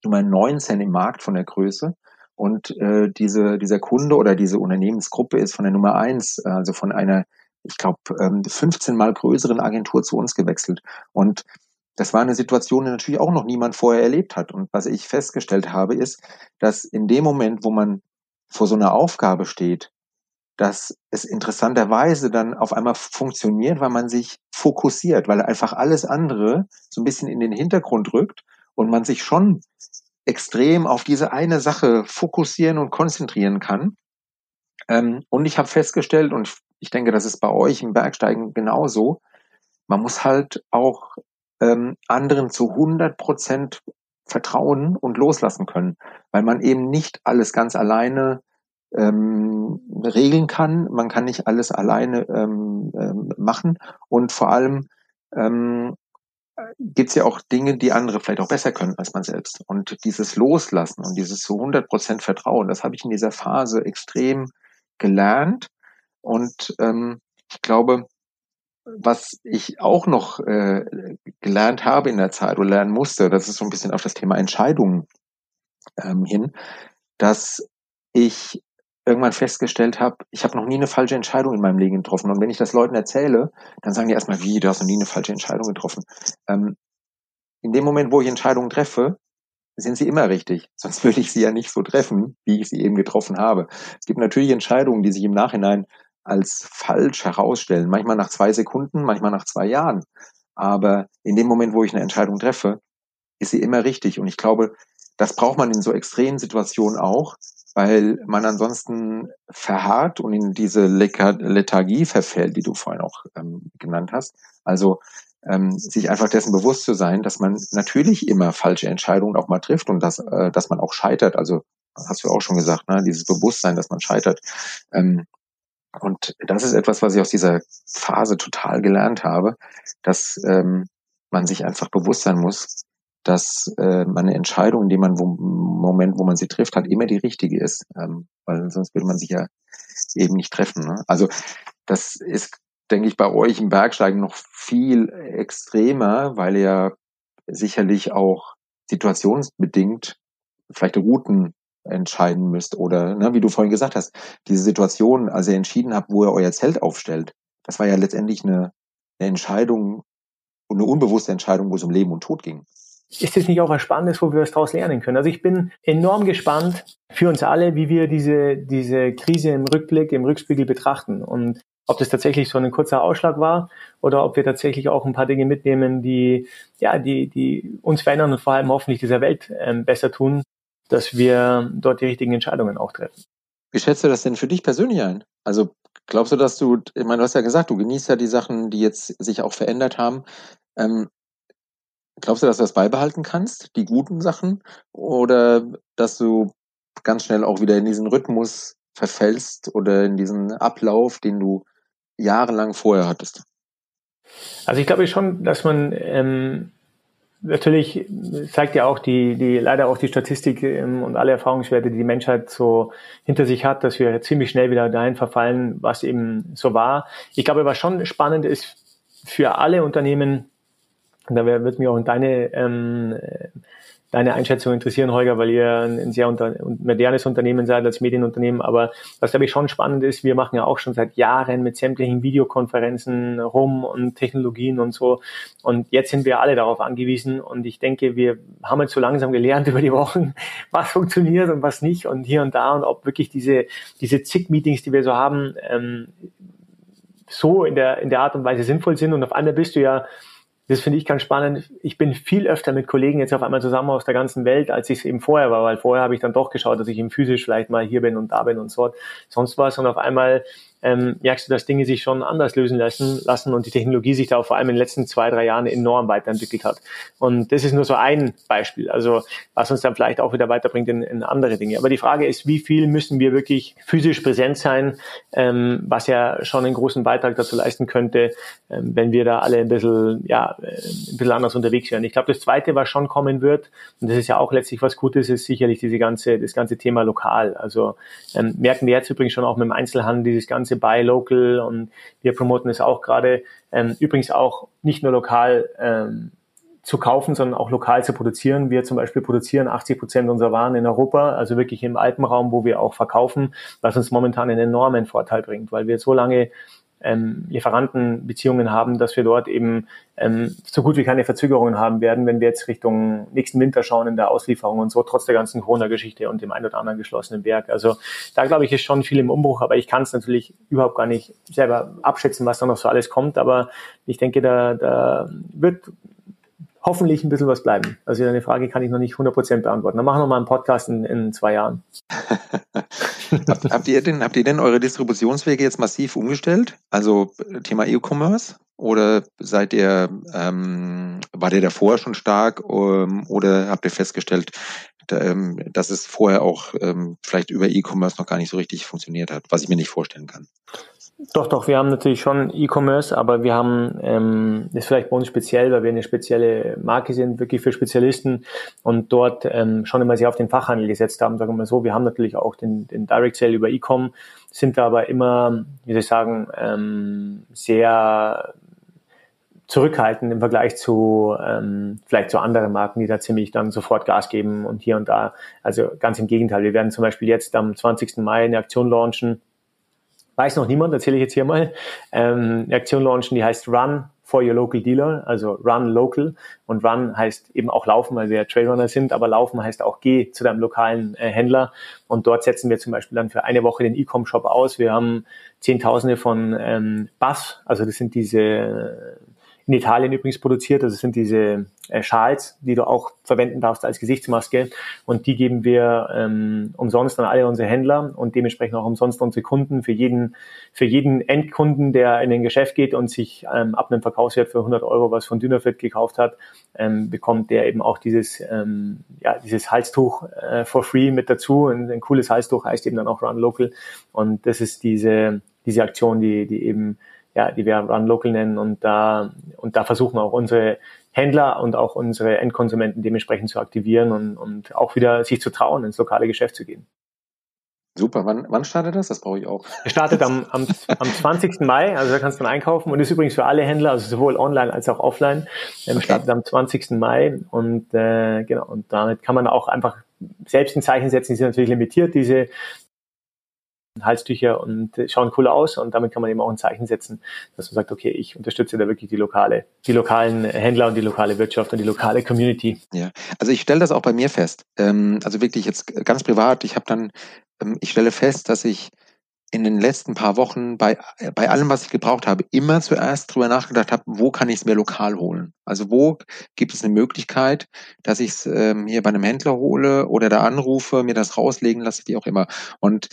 Nummer 19 im Markt von der Größe. Und äh, diese, dieser Kunde oder diese Unternehmensgruppe ist von der Nummer eins, also von einer, ich glaube, ähm, 15 mal größeren Agentur zu uns gewechselt. Und das war eine Situation, die natürlich auch noch niemand vorher erlebt hat. Und was ich festgestellt habe, ist, dass in dem Moment, wo man vor so einer Aufgabe steht, dass es interessanterweise dann auf einmal funktioniert, weil man sich fokussiert, weil einfach alles andere so ein bisschen in den Hintergrund rückt und man sich schon extrem auf diese eine Sache fokussieren und konzentrieren kann. Ähm, und ich habe festgestellt, und ich denke, das ist bei euch im Bergsteigen genauso, man muss halt auch ähm, anderen zu 100 Prozent vertrauen und loslassen können, weil man eben nicht alles ganz alleine ähm, regeln kann. Man kann nicht alles alleine ähm, ähm, machen und vor allem ähm, gibt es ja auch Dinge, die andere vielleicht auch besser können als man selbst. Und dieses Loslassen und dieses zu 100 Prozent Vertrauen, das habe ich in dieser Phase extrem gelernt. Und ähm, ich glaube, was ich auch noch äh, gelernt habe in der Zeit oder lernen musste, das ist so ein bisschen auf das Thema Entscheidungen ähm, hin, dass ich irgendwann festgestellt habe, ich habe noch nie eine falsche Entscheidung in meinem Leben getroffen. Und wenn ich das Leuten erzähle, dann sagen die erstmal, wie, du hast noch nie eine falsche Entscheidung getroffen. Ähm, in dem Moment, wo ich Entscheidungen treffe, sind sie immer richtig. Sonst würde ich sie ja nicht so treffen, wie ich sie eben getroffen habe. Es gibt natürlich Entscheidungen, die sich im Nachhinein als falsch herausstellen. Manchmal nach zwei Sekunden, manchmal nach zwei Jahren. Aber in dem Moment, wo ich eine Entscheidung treffe, ist sie immer richtig. Und ich glaube, das braucht man in so extremen Situationen auch, weil man ansonsten verharrt und in diese Lethargie verfällt, die du vorhin auch ähm, genannt hast. Also ähm, sich einfach dessen bewusst zu sein, dass man natürlich immer falsche Entscheidungen auch mal trifft und dass, äh, dass man auch scheitert. Also hast du auch schon gesagt, ne? dieses Bewusstsein, dass man scheitert. Ähm, und das ist etwas, was ich aus dieser Phase total gelernt habe, dass ähm, man sich einfach bewusst sein muss, dass äh, man eine Entscheidung, in dem man wo, Moment, wo man sie trifft, halt immer die richtige ist, ähm, weil sonst würde man sich ja eben nicht treffen. Ne? Also das ist, denke ich, bei euch im Bergsteigen noch viel extremer, weil ihr sicherlich auch situationsbedingt vielleicht Routen entscheiden müsst oder ne, wie du vorhin gesagt hast, diese Situation, als ihr entschieden habt, wo ihr euer Zelt aufstellt, das war ja letztendlich eine, eine Entscheidung, eine unbewusste Entscheidung, wo es um Leben und Tod ging. Ist das nicht auch was Spannendes, wo wir was daraus lernen können? Also ich bin enorm gespannt für uns alle, wie wir diese, diese Krise im Rückblick, im Rückspiegel betrachten und ob das tatsächlich so ein kurzer Ausschlag war oder ob wir tatsächlich auch ein paar Dinge mitnehmen, die, ja, die, die uns verändern und vor allem hoffentlich dieser Welt ähm, besser tun, dass wir dort die richtigen Entscheidungen auch treffen. Wie schätzt du das denn für dich persönlich ein? Also glaubst du, dass du, ich meine, du hast ja gesagt, du genießt ja die Sachen, die jetzt sich auch verändert haben. Ähm, glaubst du, dass du das beibehalten kannst, die guten Sachen? Oder dass du ganz schnell auch wieder in diesen Rhythmus verfällst oder in diesen Ablauf, den du jahrelang vorher hattest? Also ich glaube schon, dass man ähm, natürlich zeigt ja auch die, die leider auch die Statistik ähm, und alle Erfahrungswerte, die die Menschheit so hinter sich hat, dass wir ziemlich schnell wieder dahin verfallen, was eben so war. Ich glaube, was schon spannend ist für alle Unternehmen, da wird mich auch in deine ähm, deine Einschätzung interessieren, Holger, weil ihr ein sehr unter, modernes Unternehmen seid als Medienunternehmen. Aber was, glaube ich, schon spannend ist, wir machen ja auch schon seit Jahren mit sämtlichen Videokonferenzen rum und Technologien und so. Und jetzt sind wir alle darauf angewiesen. Und ich denke, wir haben jetzt so langsam gelernt über die Wochen, was funktioniert und was nicht und hier und da und ob wirklich diese, diese zig Meetings, die wir so haben, ähm, so in der, in der Art und Weise sinnvoll sind. Und auf einmal bist du ja das finde ich ganz spannend. Ich bin viel öfter mit Kollegen jetzt auf einmal zusammen aus der ganzen Welt, als ich es eben vorher war, weil vorher habe ich dann doch geschaut, dass ich eben physisch vielleicht mal hier bin und da bin und so. Sonst was. Und auf einmal ähm, merkst du, dass Dinge sich schon anders lösen lassen, lassen und die Technologie sich da vor allem in den letzten zwei, drei Jahren enorm weiterentwickelt hat. Und das ist nur so ein Beispiel, also was uns dann vielleicht auch wieder weiterbringt in, in andere Dinge. Aber die Frage ist, wie viel müssen wir wirklich physisch präsent sein, ähm, was ja schon einen großen Beitrag dazu leisten könnte, ähm, wenn wir da alle ein bisschen, ja, äh, ein bisschen anders unterwegs wären. Ich glaube, das Zweite, was schon kommen wird, und das ist ja auch letztlich was Gutes, ist sicherlich diese ganze, das ganze Thema lokal. Also ähm, merken wir jetzt übrigens schon auch mit dem Einzelhandel dieses ganze ganze Buy Local und wir promoten es auch gerade. Ähm, übrigens auch nicht nur lokal ähm, zu kaufen, sondern auch lokal zu produzieren. Wir zum Beispiel produzieren 80 Prozent unserer Waren in Europa, also wirklich im Alpenraum, wo wir auch verkaufen, was uns momentan einen enormen Vorteil bringt, weil wir so lange ähm, Lieferantenbeziehungen haben, dass wir dort eben ähm, so gut wie keine Verzögerungen haben werden, wenn wir jetzt Richtung nächsten Winter schauen in der Auslieferung und so, trotz der ganzen Corona-Geschichte und dem ein oder anderen geschlossenen Berg. Also da glaube ich, ist schon viel im Umbruch, aber ich kann es natürlich überhaupt gar nicht selber abschätzen, was da noch so alles kommt. Aber ich denke, da, da wird hoffentlich ein bisschen was bleiben. Also deine Frage kann ich noch nicht 100% beantworten. Dann machen wir mal einen Podcast in, in zwei Jahren. habt, habt, ihr denn, habt ihr denn eure Distributionswege jetzt massiv umgestellt? Also Thema E-Commerce? Oder seid ihr, ähm, war der davor schon stark ähm, oder habt ihr festgestellt, dass es vorher auch ähm, vielleicht über E-Commerce noch gar nicht so richtig funktioniert hat, was ich mir nicht vorstellen kann? Doch, doch, wir haben natürlich schon E-Commerce, aber wir haben, ähm, das ist vielleicht bei uns speziell, weil wir eine spezielle Marke sind, wirklich für Spezialisten und dort ähm, schon immer sehr auf den Fachhandel gesetzt haben, sagen wir mal so. Wir haben natürlich auch den, den Direct Sale über E-Com, sind da aber immer, wie soll ich sagen, ähm, sehr zurückhaltend im Vergleich zu ähm, vielleicht zu anderen Marken, die da ziemlich dann sofort Gas geben und hier und da. Also ganz im Gegenteil. Wir werden zum Beispiel jetzt am 20. Mai eine Aktion launchen, weiß noch niemand, erzähle ich jetzt hier mal, ähm, eine Aktion launchen, die heißt Run for your local dealer, also Run local. Und Run heißt eben auch Laufen, weil wir ja Trailrunner sind, aber Laufen heißt auch Geh zu deinem lokalen äh, Händler. Und dort setzen wir zum Beispiel dann für eine Woche den E-Com-Shop aus. Wir haben Zehntausende von ähm, Bus, also das sind diese in Italien übrigens produziert. Das sind diese äh, Schals, die du auch verwenden darfst als Gesichtsmaske. Und die geben wir ähm, umsonst an alle unsere Händler und dementsprechend auch umsonst unsere Kunden. Für jeden, für jeden Endkunden, der in ein Geschäft geht und sich ähm, ab einem Verkaufswert für 100 Euro was von Dynafit gekauft hat, ähm, bekommt der eben auch dieses, ähm, ja, dieses Halstuch äh, for free mit dazu. Ein, ein cooles Halstuch heißt eben dann auch Run Local. Und das ist diese, diese Aktion, die, die eben ja, die wir Run Local nennen und da und da versuchen auch unsere Händler und auch unsere Endkonsumenten dementsprechend zu aktivieren und, und auch wieder sich zu trauen, ins lokale Geschäft zu gehen. Super, wann, wann startet das? Das brauche ich auch. Es startet am, am, am 20. Mai, also da kannst du dann einkaufen und ist übrigens für alle Händler, also sowohl online als auch offline. Ähm, okay. Startet am 20. Mai und äh, genau, und damit kann man auch einfach selbst ein Zeichen setzen, die sind natürlich limitiert, diese Halstücher und schauen cool aus und damit kann man eben auch ein Zeichen setzen, dass man sagt, okay, ich unterstütze da wirklich die lokale, die lokalen Händler und die lokale Wirtschaft und die lokale Community. Ja, also ich stelle das auch bei mir fest. Ähm, also wirklich jetzt ganz privat. Ich habe dann, ähm, ich stelle fest, dass ich in den letzten paar Wochen bei, bei allem, was ich gebraucht habe, immer zuerst drüber nachgedacht habe, wo kann ich es mir lokal holen? Also wo gibt es eine Möglichkeit, dass ich es ähm, hier bei einem Händler hole oder da anrufe, mir das rauslegen lasse, wie auch immer. Und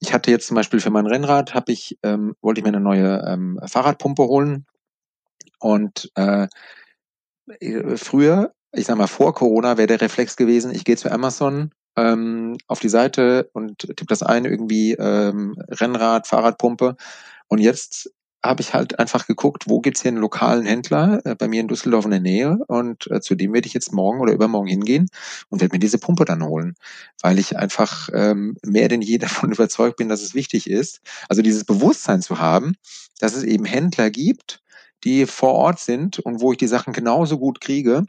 ich hatte jetzt zum Beispiel für mein Rennrad, habe ich, ähm, wollte ich mir eine neue ähm, Fahrradpumpe holen. Und äh, äh, früher, ich sag mal vor Corona, wäre der Reflex gewesen, ich gehe zu Amazon ähm, auf die Seite und tippe das ein, irgendwie ähm, Rennrad, Fahrradpumpe. Und jetzt habe ich halt einfach geguckt, wo gibt's hier einen lokalen Händler äh, bei mir in Düsseldorf in der Nähe und äh, zu dem werde ich jetzt morgen oder übermorgen hingehen und werde mir diese Pumpe dann holen, weil ich einfach ähm, mehr denn je davon überzeugt bin, dass es wichtig ist, also dieses Bewusstsein zu haben, dass es eben Händler gibt, die vor Ort sind und wo ich die Sachen genauso gut kriege.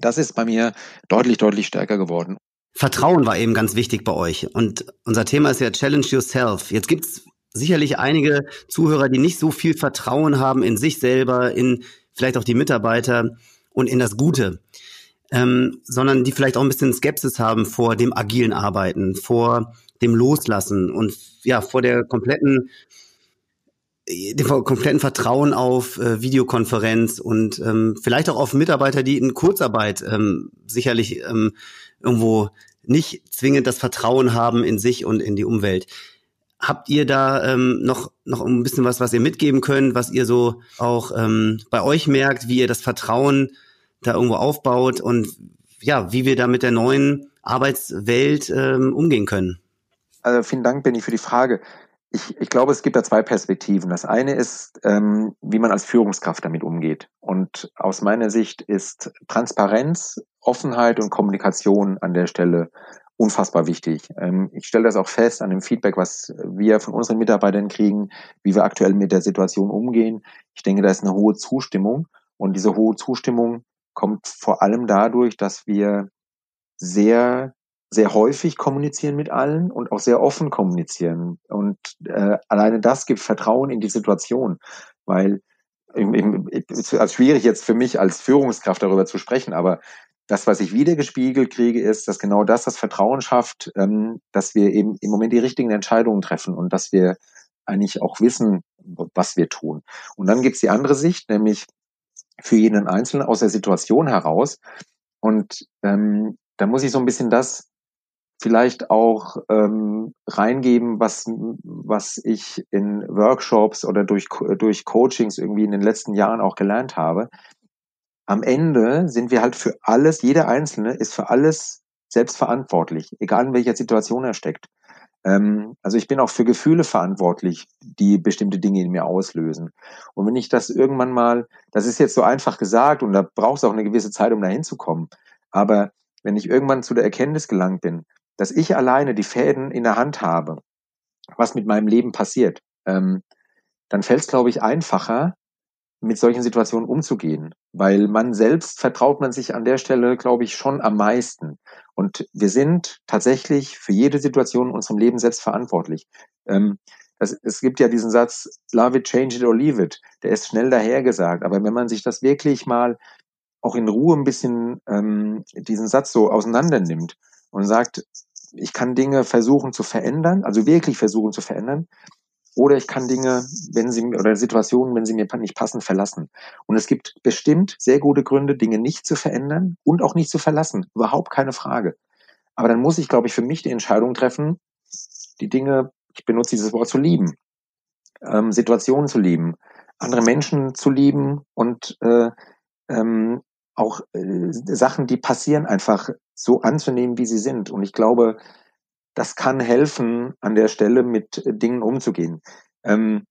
Das ist bei mir deutlich, deutlich stärker geworden. Vertrauen war eben ganz wichtig bei euch. Und unser Thema ist ja Challenge Yourself. Jetzt gibt's sicherlich einige Zuhörer, die nicht so viel Vertrauen haben in sich selber, in vielleicht auch die Mitarbeiter und in das Gute, ähm, sondern die vielleicht auch ein bisschen Skepsis haben vor dem agilen Arbeiten, vor dem Loslassen und ja, vor der kompletten dem kompletten Vertrauen auf äh, Videokonferenz und ähm, vielleicht auch auf Mitarbeiter, die in Kurzarbeit ähm, sicherlich ähm, irgendwo nicht zwingend das Vertrauen haben in sich und in die Umwelt. Habt ihr da ähm, noch, noch ein bisschen was, was ihr mitgeben könnt, was ihr so auch ähm, bei euch merkt, wie ihr das Vertrauen da irgendwo aufbaut und ja, wie wir da mit der neuen Arbeitswelt ähm, umgehen können? Also vielen Dank, Benny, für die Frage. Ich, ich glaube, es gibt da zwei Perspektiven. Das eine ist, ähm, wie man als Führungskraft damit umgeht. Und aus meiner Sicht ist Transparenz, Offenheit und Kommunikation an der Stelle unfassbar wichtig. Ähm, ich stelle das auch fest an dem Feedback, was wir von unseren Mitarbeitern kriegen, wie wir aktuell mit der Situation umgehen. Ich denke, da ist eine hohe Zustimmung und diese hohe Zustimmung kommt vor allem dadurch, dass wir sehr sehr häufig kommunizieren mit allen und auch sehr offen kommunizieren. Und äh, alleine das gibt Vertrauen in die Situation, weil es ist schwierig jetzt für mich als Führungskraft darüber zu sprechen, aber das, was ich wiedergespiegelt kriege, ist, dass genau das das Vertrauen schafft, ähm, dass wir eben im Moment die richtigen Entscheidungen treffen und dass wir eigentlich auch wissen, was wir tun. Und dann gibt's die andere Sicht, nämlich für jeden Einzelnen aus der Situation heraus. Und ähm, da muss ich so ein bisschen das vielleicht auch ähm, reingeben, was, was ich in Workshops oder durch, durch Coachings irgendwie in den letzten Jahren auch gelernt habe am Ende sind wir halt für alles, jeder Einzelne ist für alles selbstverantwortlich, egal in welcher Situation er steckt. Ähm, also ich bin auch für Gefühle verantwortlich, die bestimmte Dinge in mir auslösen. Und wenn ich das irgendwann mal, das ist jetzt so einfach gesagt und da braucht es auch eine gewisse Zeit, um da hinzukommen. Aber wenn ich irgendwann zu der Erkenntnis gelangt bin, dass ich alleine die Fäden in der Hand habe, was mit meinem Leben passiert, ähm, dann fällt es, glaube ich, einfacher, mit solchen Situationen umzugehen, weil man selbst vertraut man sich an der Stelle, glaube ich, schon am meisten. Und wir sind tatsächlich für jede Situation in unserem Leben selbst verantwortlich. Ähm, das, es gibt ja diesen Satz, love it, change it or leave it. Der ist schnell dahergesagt. Aber wenn man sich das wirklich mal auch in Ruhe ein bisschen ähm, diesen Satz so auseinander nimmt und sagt, ich kann Dinge versuchen zu verändern, also wirklich versuchen zu verändern, oder ich kann Dinge, wenn sie oder Situationen, wenn sie mir nicht passen, verlassen. Und es gibt bestimmt sehr gute Gründe, Dinge nicht zu verändern und auch nicht zu verlassen. Überhaupt keine Frage. Aber dann muss ich, glaube ich, für mich die Entscheidung treffen, die Dinge, ich benutze dieses Wort zu lieben, ähm, Situationen zu lieben, andere Menschen zu lieben und äh, ähm, auch äh, Sachen, die passieren, einfach so anzunehmen, wie sie sind. Und ich glaube, das kann helfen, an der Stelle mit Dingen umzugehen. Ähm,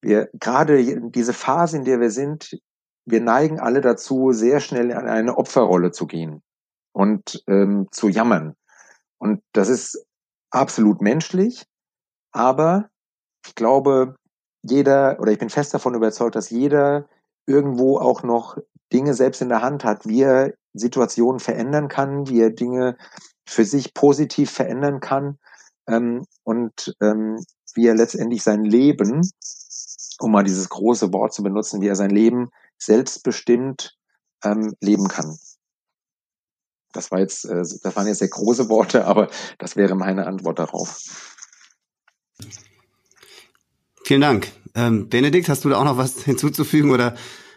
wir gerade diese Phase, in der wir sind, wir neigen alle dazu, sehr schnell in eine Opferrolle zu gehen und ähm, zu jammern. Und das ist absolut menschlich, aber ich glaube, jeder, oder ich bin fest davon überzeugt, dass jeder irgendwo auch noch Dinge selbst in der Hand hat, wie er Situationen verändern kann, wie er Dinge für sich positiv verändern kann ähm, und ähm, wie er letztendlich sein Leben, um mal dieses große Wort zu benutzen, wie er sein Leben selbstbestimmt ähm, leben kann. Das war jetzt, äh, das waren jetzt sehr große Worte, aber das wäre meine Antwort darauf. Vielen Dank. Ähm, Benedikt, hast du da auch noch was hinzuzufügen oder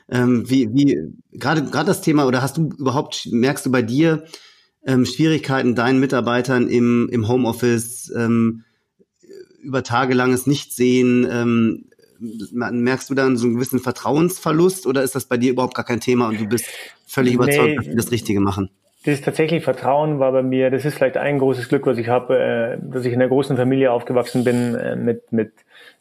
ähm, wie, wie gerade gerade das Thema oder hast du überhaupt merkst du bei dir ähm, Schwierigkeiten deinen Mitarbeitern im im Homeoffice ähm, über tagelanges Nichtsehen ähm, merkst du dann so einen gewissen Vertrauensverlust oder ist das bei dir überhaupt gar kein Thema und du bist völlig überzeugt, nee, dass wir das Richtige machen? Das ist tatsächlich Vertrauen war bei mir, das ist vielleicht ein großes Glück, was ich habe, äh, dass ich in einer großen Familie aufgewachsen bin äh, mit, mit,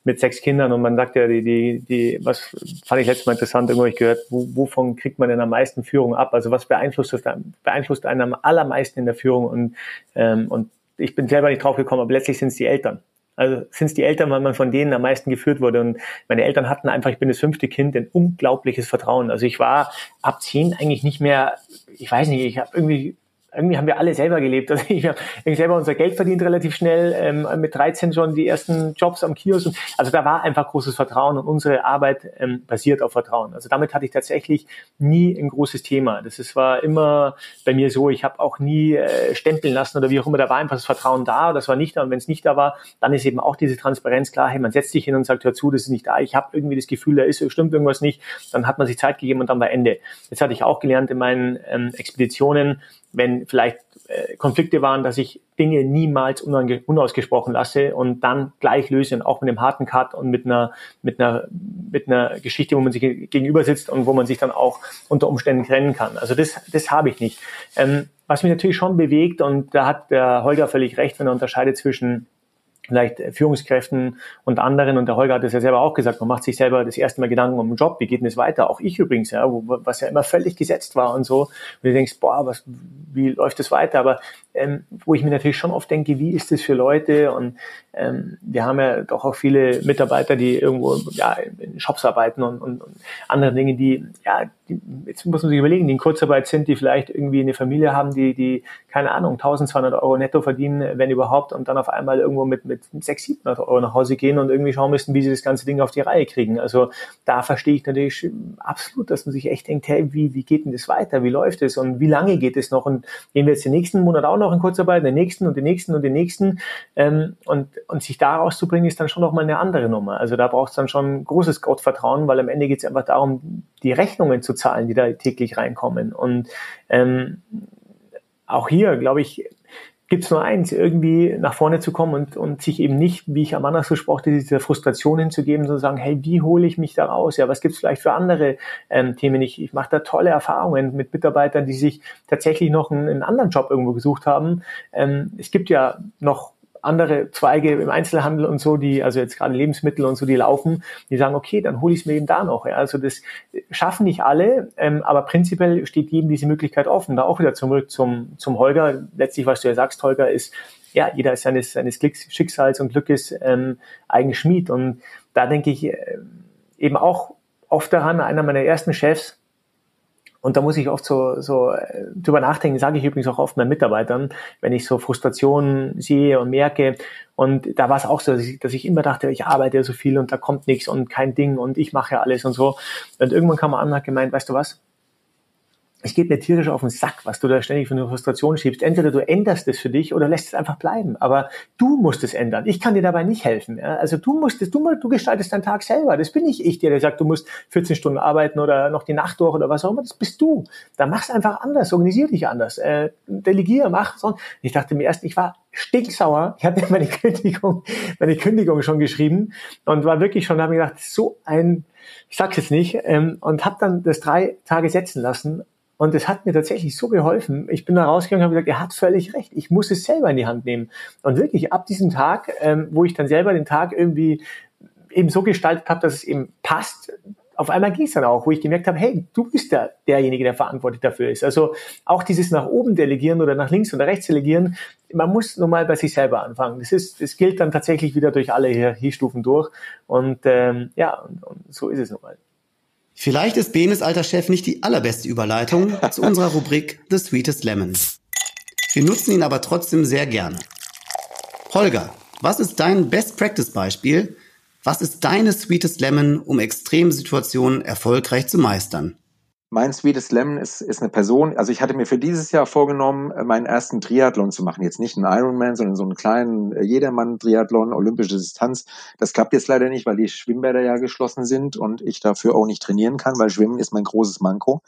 mit sechs Kindern und man sagt ja, die, die, die, was fand ich letztes Mal interessant, irgendwo ich gehört, wo, wovon kriegt man denn am meisten Führung ab? Also was beeinflusst, das, beeinflusst einen am allermeisten in der Führung und, ähm, und ich bin selber nicht drauf gekommen, aber letztlich sind es die Eltern. Also sind es die Eltern, weil man von denen am meisten geführt wurde. Und meine Eltern hatten einfach, ich bin das fünfte Kind, ein unglaubliches Vertrauen. Also ich war ab zehn eigentlich nicht mehr, ich weiß nicht, ich habe irgendwie irgendwie haben wir alle selber gelebt. Also ich habe selber unser Geld verdient relativ schnell, ähm, mit 13 schon die ersten Jobs am Kiosk. Also da war einfach großes Vertrauen und unsere Arbeit ähm, basiert auf Vertrauen. Also damit hatte ich tatsächlich nie ein großes Thema. Das ist, war immer bei mir so, ich habe auch nie äh, stempeln lassen oder wie auch immer, da war einfach das Vertrauen da, das war nicht da. Und wenn es nicht da war, dann ist eben auch diese Transparenz klar, hey, man setzt sich hin und sagt, hör zu, das ist nicht da, ich habe irgendwie das Gefühl, da ist, stimmt irgendwas nicht, dann hat man sich Zeit gegeben und dann war Ende. Jetzt hatte ich auch gelernt in meinen ähm, Expeditionen, wenn vielleicht äh, Konflikte waren, dass ich Dinge niemals unausgesprochen lasse und dann gleich löse und auch mit einem harten Cut und mit einer, mit einer, mit einer Geschichte, wo man sich gegenüber sitzt und wo man sich dann auch unter Umständen trennen kann. Also das, das habe ich nicht. Ähm, was mich natürlich schon bewegt und da hat der Holger völlig recht, wenn er unterscheidet zwischen vielleicht Führungskräften und anderen. Und der Holger hat es ja selber auch gesagt, man macht sich selber das erste Mal Gedanken um den Job, wie geht denn das weiter? Auch ich übrigens, ja, wo, was ja immer völlig gesetzt war und so. Und du denkst, boah, was, wie läuft das weiter? Aber ähm, wo ich mir natürlich schon oft denke, wie ist das für Leute? Und ähm, wir haben ja doch auch viele Mitarbeiter, die irgendwo ja, in Shops arbeiten und, und, und andere Dinge, die, ja, die, jetzt muss man sich überlegen, die in Kurzarbeit sind, die vielleicht irgendwie eine Familie haben, die, die keine Ahnung, 1200 Euro netto verdienen, wenn überhaupt, und dann auf einmal irgendwo mit, mit 600, 700 Euro nach Hause gehen und irgendwie schauen müssen, wie sie das ganze Ding auf die Reihe kriegen. Also da verstehe ich natürlich absolut, dass man sich echt denkt, hey, wie, wie geht denn das weiter? Wie läuft es? Und wie lange geht es noch? Und gehen wir jetzt den nächsten Monat auch noch in Kurzarbeit, den nächsten und den nächsten und den nächsten. Ähm, und, und sich da rauszubringen, ist dann schon nochmal eine andere Nummer. Also da braucht es dann schon großes Gottvertrauen, weil am Ende geht es einfach darum, die Rechnungen zu zahlen, die da täglich reinkommen. Und ähm, auch hier, glaube ich, gibt es nur eins, irgendwie nach vorne zu kommen und, und sich eben nicht, wie ich am Anfang so sprach, diese Frustration hinzugeben, sondern sagen, hey, wie hole ich mich da raus? Ja, was gibt es vielleicht für andere ähm, Themen? Ich, ich mache da tolle Erfahrungen mit Mitarbeitern, die sich tatsächlich noch einen, einen anderen Job irgendwo gesucht haben. Ähm, es gibt ja noch andere Zweige im Einzelhandel und so, die, also jetzt gerade Lebensmittel und so, die laufen, die sagen, okay, dann hole ich es mir eben da noch. Ja. Also das schaffen nicht alle, ähm, aber prinzipiell steht jedem diese Möglichkeit offen. Da auch wieder zurück zum, zum Holger. Letztlich, was du ja sagst, Holger, ist, ja, jeder ist seines, seines Glücks, Schicksals und Glückes ähm, eigen Schmied. Und da denke ich äh, eben auch oft daran, einer meiner ersten Chefs, und da muss ich oft so, so äh, drüber nachdenken, sage ich übrigens auch oft meinen Mitarbeitern, wenn ich so Frustrationen sehe und merke. Und da war es auch so, dass ich, dass ich immer dachte, ich arbeite ja so viel und da kommt nichts und kein Ding und ich mache ja alles und so. Und irgendwann kam man an und hat gemeint, weißt du was? Es geht mir tierisch auf den Sack, was du da ständig für eine Frustration schiebst. Entweder du änderst es für dich oder lässt es einfach bleiben. Aber du musst es ändern. Ich kann dir dabei nicht helfen. Ja? Also du musst es, du, du gestaltest deinen Tag selber. Das bin nicht ich, der dir sagt, du musst 14 Stunden arbeiten oder noch die Nacht durch oder was auch immer. Das bist du. Dann mach's einfach anders. Organisier dich anders. Äh, delegier, mach. So. Ich dachte mir erst, ich war stinksauer. Ich hatte meine Kündigung, meine Kündigung schon geschrieben und war wirklich schon, habe mir gedacht, so ein, ich sag's jetzt nicht, ähm, und habe dann das drei Tage setzen lassen und es hat mir tatsächlich so geholfen. Ich bin da rausgegangen und habe gesagt, er hat völlig recht. Ich muss es selber in die Hand nehmen. Und wirklich ab diesem Tag, ähm, wo ich dann selber den Tag irgendwie eben so gestaltet habe, dass es eben passt, auf einmal ging es dann auch, wo ich gemerkt habe, hey, du bist der, derjenige, der verantwortlich dafür ist. Also auch dieses nach oben delegieren oder nach links oder rechts delegieren, man muss nun mal bei sich selber anfangen. Das ist, das gilt dann tatsächlich wieder durch alle Hierarchiestufen durch. Und ähm, ja, und, und so ist es nun mal. Vielleicht ist Benes alter Chef nicht die allerbeste Überleitung zu unserer Rubrik The Sweetest Lemon. Wir nutzen ihn aber trotzdem sehr gerne. Holger, was ist dein Best Practice Beispiel? Was ist deine Sweetest Lemon, um Extremsituationen erfolgreich zu meistern? Mein Sweetest Lemon ist, ist eine Person, also ich hatte mir für dieses Jahr vorgenommen, äh, meinen ersten Triathlon zu machen. Jetzt nicht einen Ironman, sondern so einen kleinen äh, Jedermann-Triathlon, olympische Distanz. Das klappt jetzt leider nicht, weil die Schwimmbäder ja geschlossen sind und ich dafür auch nicht trainieren kann, weil Schwimmen ist mein großes Manko.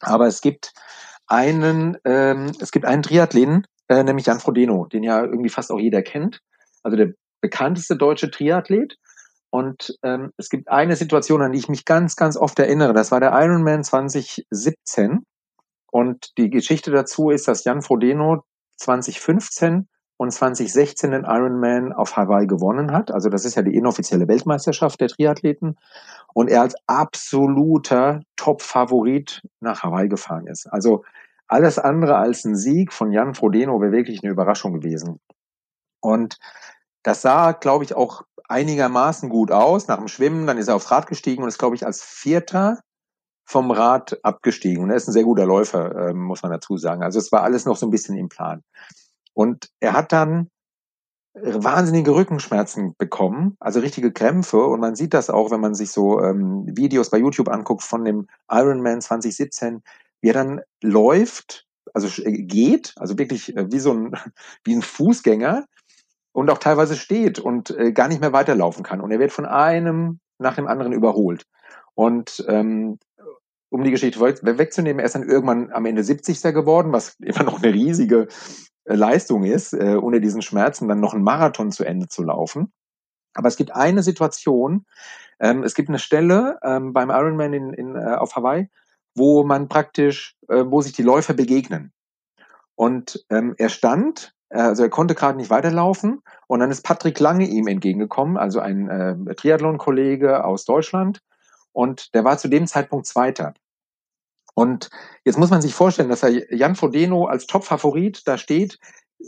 Aber es gibt einen, ähm, es gibt einen Triathleten, äh, nämlich Jan Frodeno, den ja irgendwie fast auch jeder kennt. Also der bekannteste deutsche Triathlet. Und ähm, es gibt eine Situation, an die ich mich ganz, ganz oft erinnere. Das war der Ironman 2017. Und die Geschichte dazu ist, dass Jan Frodeno 2015 und 2016 den Ironman auf Hawaii gewonnen hat. Also das ist ja die inoffizielle Weltmeisterschaft der Triathleten. Und er als absoluter Top-Favorit nach Hawaii gefahren ist. Also alles andere als ein Sieg von Jan Frodeno wäre wirklich eine Überraschung gewesen. Und das sah, glaube ich, auch einigermaßen gut aus nach dem Schwimmen. Dann ist er aufs Rad gestiegen und ist, glaube ich, als Vierter vom Rad abgestiegen. Und er ist ein sehr guter Läufer, äh, muss man dazu sagen. Also es war alles noch so ein bisschen im Plan. Und er hat dann wahnsinnige Rückenschmerzen bekommen, also richtige Krämpfe. Und man sieht das auch, wenn man sich so ähm, Videos bei YouTube anguckt von dem Ironman 2017, wie er dann läuft, also geht, also wirklich äh, wie so ein, wie ein Fußgänger und auch teilweise steht und äh, gar nicht mehr weiterlaufen kann. Und er wird von einem nach dem anderen überholt. Und ähm, um die Geschichte wegzunehmen, er ist dann irgendwann am Ende 70. geworden, was immer noch eine riesige äh, Leistung ist, äh, ohne diesen Schmerzen dann noch einen Marathon zu Ende zu laufen. Aber es gibt eine Situation, ähm, es gibt eine Stelle ähm, beim Ironman in, in, äh, auf Hawaii, wo man praktisch, äh, wo sich die Läufer begegnen. Und ähm, er stand also er konnte gerade nicht weiterlaufen. Und dann ist Patrick Lange ihm entgegengekommen, also ein äh, Triathlon-Kollege aus Deutschland. Und der war zu dem Zeitpunkt Zweiter. Und jetzt muss man sich vorstellen, dass er Jan Frodeno als Top-Favorit da steht,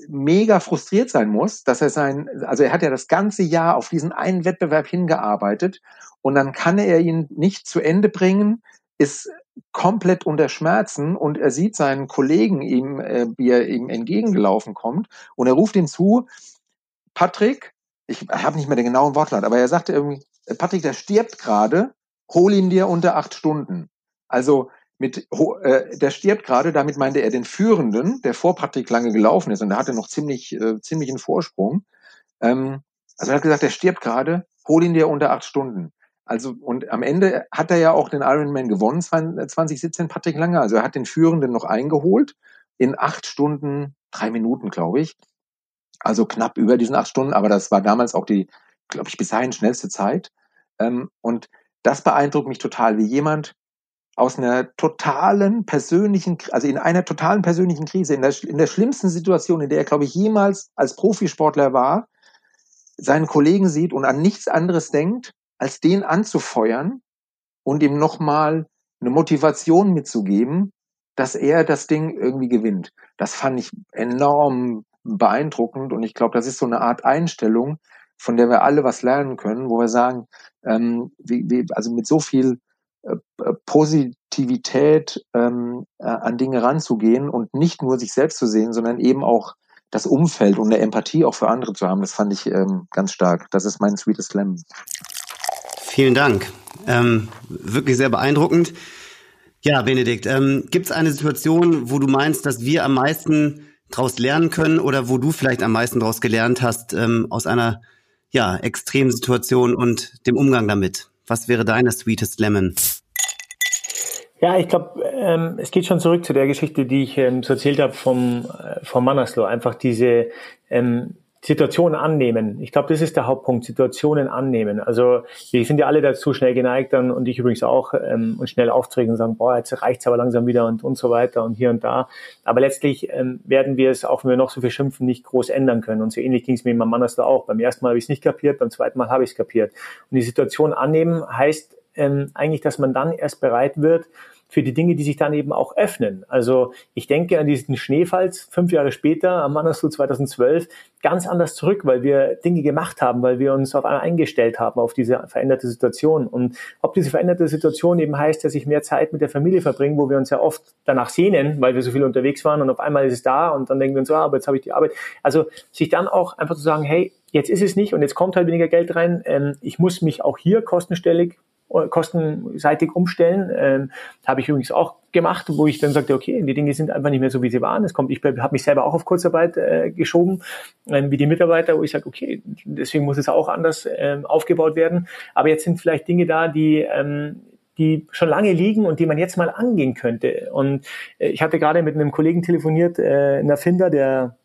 mega frustriert sein muss, dass er sein, also er hat ja das ganze Jahr auf diesen einen Wettbewerb hingearbeitet. Und dann kann er ihn nicht zu Ende bringen, ist komplett unter Schmerzen und er sieht seinen Kollegen ihm, äh, wie er ihm entgegengelaufen kommt und er ruft ihn zu, Patrick, ich habe nicht mehr den genauen Wortlaut, aber er sagte irgendwie, Patrick, der stirbt gerade, hol ihn dir unter acht Stunden. Also mit, äh, der stirbt gerade, damit meinte er den Führenden, der vor Patrick lange gelaufen ist und der hatte noch ziemlich, äh, ziemlich einen Vorsprung. Ähm, also er hat gesagt, der stirbt gerade, hol ihn dir unter acht Stunden. Also, und am Ende hat er ja auch den Ironman gewonnen, 2017, Patrick Lange. Also er hat den Führenden noch eingeholt in acht Stunden, drei Minuten, glaube ich. Also knapp über diesen acht Stunden, aber das war damals auch die, glaube ich, bis dahin schnellste Zeit. Ähm, und das beeindruckt mich total, wie jemand aus einer totalen persönlichen, also in einer totalen persönlichen Krise, in der, in der schlimmsten Situation, in der er, glaube ich, jemals als Profisportler war, seinen Kollegen sieht und an nichts anderes denkt als den anzufeuern und ihm nochmal eine Motivation mitzugeben, dass er das Ding irgendwie gewinnt. Das fand ich enorm beeindruckend und ich glaube, das ist so eine Art Einstellung, von der wir alle was lernen können, wo wir sagen, ähm, wie, wie, also mit so viel äh, Positivität ähm, äh, an Dinge ranzugehen und nicht nur sich selbst zu sehen, sondern eben auch das Umfeld und eine Empathie auch für andere zu haben, das fand ich ähm, ganz stark. Das ist mein Sweetest Slam. Vielen Dank. Ähm, wirklich sehr beeindruckend. Ja, Benedikt, ähm, gibt es eine Situation, wo du meinst, dass wir am meisten daraus lernen können oder wo du vielleicht am meisten daraus gelernt hast ähm, aus einer ja, extremen Situation und dem Umgang damit? Was wäre deine Sweetest Lemon? Ja, ich glaube, ähm, es geht schon zurück zu der Geschichte, die ich ähm, so erzählt habe vom, äh, vom Manaslo. Einfach diese ähm, Situationen annehmen. Ich glaube, das ist der Hauptpunkt, Situationen annehmen. Also wir sind ja alle dazu schnell geneigt dann und ich übrigens auch ähm, und schnell auftreten und sagen, boah, jetzt reicht's aber langsam wieder und, und so weiter und hier und da. Aber letztlich ähm, werden wir es, auch wenn wir noch so viel schimpfen, nicht groß ändern können. Und so ähnlich ging es mir in meinem Mannes da auch. Beim ersten Mal habe ich es nicht kapiert, beim zweiten Mal habe ich es kapiert. Und die Situation annehmen heißt ähm, eigentlich, dass man dann erst bereit wird, für die Dinge, die sich dann eben auch öffnen. Also ich denke an diesen Schneefalls fünf Jahre später, am Mannersloh 2012, ganz anders zurück, weil wir Dinge gemacht haben, weil wir uns auf einmal eingestellt haben auf diese veränderte Situation. Und ob diese veränderte Situation eben heißt, dass ich mehr Zeit mit der Familie verbringe, wo wir uns ja oft danach sehnen, weil wir so viel unterwegs waren und auf einmal ist es da und dann denken wir uns, ah, aber jetzt habe ich die Arbeit. Also sich dann auch einfach zu sagen, hey, jetzt ist es nicht und jetzt kommt halt weniger Geld rein. Ähm, ich muss mich auch hier kostenstellig kostenseitig umstellen. Ähm, habe ich übrigens auch gemacht, wo ich dann sagte, okay, die Dinge sind einfach nicht mehr so, wie sie waren. Es kommt, ich habe mich selber auch auf Kurzarbeit äh, geschoben, ähm, wie die Mitarbeiter, wo ich sage, okay, deswegen muss es auch anders ähm, aufgebaut werden. Aber jetzt sind vielleicht Dinge da, die ähm, die schon lange liegen und die man jetzt mal angehen könnte. Und äh, ich hatte gerade mit einem Kollegen telefoniert, äh, ein Erfinder, der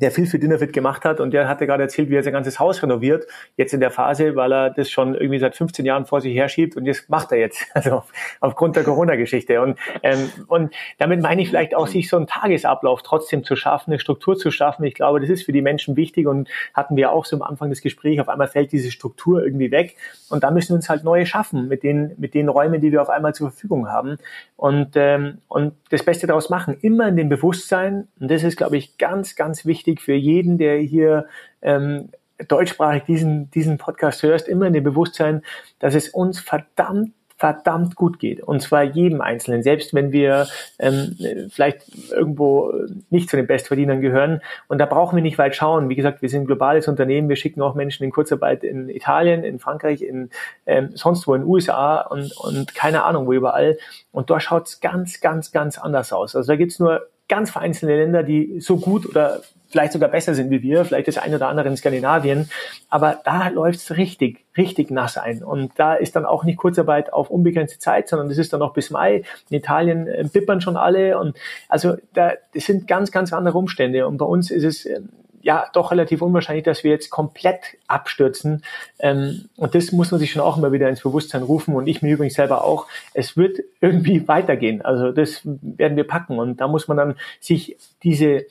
der viel für Dinnerfit gemacht hat und der hatte gerade erzählt, wie er sein ganzes Haus renoviert, jetzt in der Phase, weil er das schon irgendwie seit 15 Jahren vor sich herschiebt und das macht er jetzt, also aufgrund der Corona-Geschichte. Und, ähm, und damit meine ich vielleicht auch, sich so einen Tagesablauf trotzdem zu schaffen, eine Struktur zu schaffen. Ich glaube, das ist für die Menschen wichtig und hatten wir auch so am Anfang des Gesprächs, auf einmal fällt diese Struktur irgendwie weg und da müssen wir uns halt neue schaffen mit den, mit den Räumen, die wir auf einmal zur Verfügung haben und, ähm, und das Beste daraus machen. Immer in dem Bewusstsein, und das ist, glaube ich, ganz, ganz wichtig, wichtig für jeden, der hier ähm, deutschsprachig diesen, diesen Podcast hörst, immer in dem Bewusstsein, dass es uns verdammt verdammt gut geht. Und zwar jedem Einzelnen, selbst wenn wir ähm, vielleicht irgendwo nicht zu den Bestverdienern gehören. Und da brauchen wir nicht weit schauen. Wie gesagt, wir sind ein globales Unternehmen. Wir schicken auch Menschen in Kurzarbeit in Italien, in Frankreich, in ähm, sonst wo in USA und, und keine Ahnung wo überall. Und dort schaut es ganz, ganz, ganz anders aus. Also da gibt's nur ganz vereinzelte Länder, die so gut oder vielleicht sogar besser sind wie wir, vielleicht das eine oder andere in Skandinavien, aber da läuft's richtig, richtig nass ein. Und da ist dann auch nicht Kurzarbeit auf unbegrenzte Zeit, sondern das ist dann noch bis Mai. In Italien äh, bippern schon alle und also da, das sind ganz, ganz andere Umstände. Und bei uns ist es äh, ja doch relativ unwahrscheinlich, dass wir jetzt komplett abstürzen. Ähm, und das muss man sich schon auch immer wieder ins Bewusstsein rufen und ich mir übrigens selber auch. Es wird irgendwie weitergehen. Also das werden wir packen und da muss man dann sich diese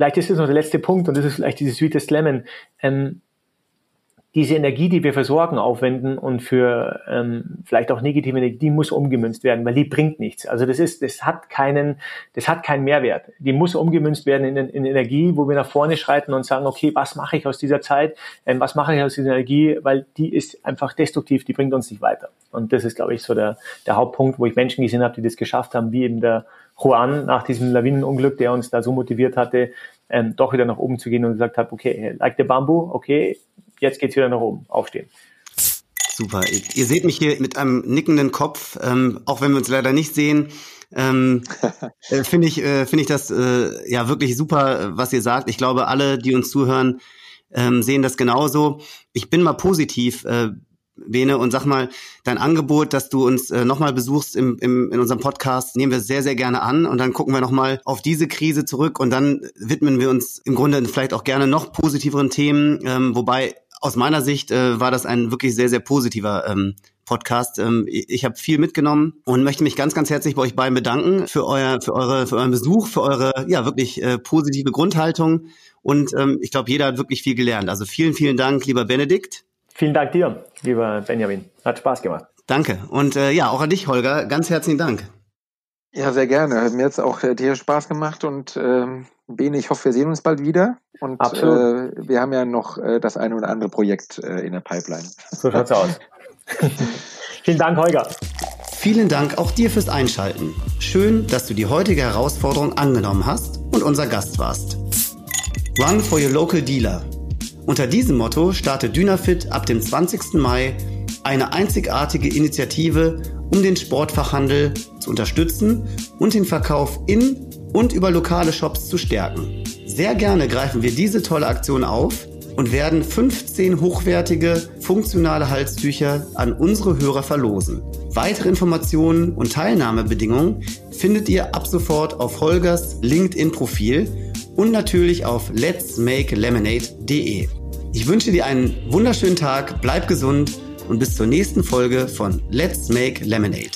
vielleicht ist das noch der letzte Punkt und das ist vielleicht dieses Sweetest Lemon. Ähm, diese Energie, die wir versorgen, aufwenden und für ähm, vielleicht auch negative Energie, die muss umgemünzt werden, weil die bringt nichts. Also das ist, das hat keinen, das hat keinen Mehrwert. Die muss umgemünzt werden in, in Energie, wo wir nach vorne schreiten und sagen, okay, was mache ich aus dieser Zeit, ähm, was mache ich aus dieser Energie, weil die ist einfach destruktiv, die bringt uns nicht weiter. Und das ist, glaube ich, so der, der Hauptpunkt, wo ich Menschen gesehen habe, die das geschafft haben, wie eben der Juan nach diesem Lawinenunglück, der uns da so motiviert hatte, ähm, doch wieder nach oben zu gehen und gesagt hat, okay, like the bamboo, okay, jetzt geht's wieder nach oben, aufstehen. Super. Ihr seht mich hier mit einem nickenden Kopf, ähm, auch wenn wir uns leider nicht sehen. Ähm, äh, finde ich, äh, finde ich das äh, ja wirklich super, was ihr sagt. Ich glaube, alle, die uns zuhören, ähm, sehen das genauso. Ich bin mal positiv. Äh, Bene, und sag mal, dein Angebot, dass du uns äh, nochmal besuchst im, im, in unserem Podcast, nehmen wir sehr, sehr gerne an und dann gucken wir nochmal auf diese Krise zurück und dann widmen wir uns im Grunde vielleicht auch gerne noch positiveren Themen, ähm, wobei aus meiner Sicht äh, war das ein wirklich sehr, sehr positiver ähm, Podcast. Ähm, ich habe viel mitgenommen und möchte mich ganz, ganz herzlich bei euch beiden bedanken für euer, für eure, für euren Besuch, für eure ja wirklich äh, positive Grundhaltung. Und ähm, ich glaube, jeder hat wirklich viel gelernt. Also vielen, vielen Dank, lieber Benedikt. Vielen Dank dir, lieber Benjamin. Hat Spaß gemacht. Danke. Und äh, ja, auch an dich, Holger. Ganz herzlichen Dank. Ja, sehr gerne. Hat mir jetzt auch äh, dir Spaß gemacht und ähm, Bene, ich hoffe, wir sehen uns bald wieder. Und Absolut. Äh, wir haben ja noch äh, das eine oder andere Projekt äh, in der Pipeline. So schaut's aus. Vielen Dank, Holger. Vielen Dank auch dir fürs Einschalten. Schön, dass du die heutige Herausforderung angenommen hast und unser Gast warst. Run for your local dealer. Unter diesem Motto startet Dynafit ab dem 20. Mai eine einzigartige Initiative um den Sportfachhandel zu unterstützen und den Verkauf in und über lokale Shops zu stärken. Sehr gerne greifen wir diese tolle Aktion auf und werden 15 hochwertige, funktionale Halstücher an unsere Hörer verlosen. Weitere Informationen und Teilnahmebedingungen findet ihr ab sofort auf Holgers LinkedIn-Profil und natürlich auf letsmakelemonade.de. Ich wünsche dir einen wunderschönen Tag, bleib gesund und bis zur nächsten Folge von Let's Make Lemonade.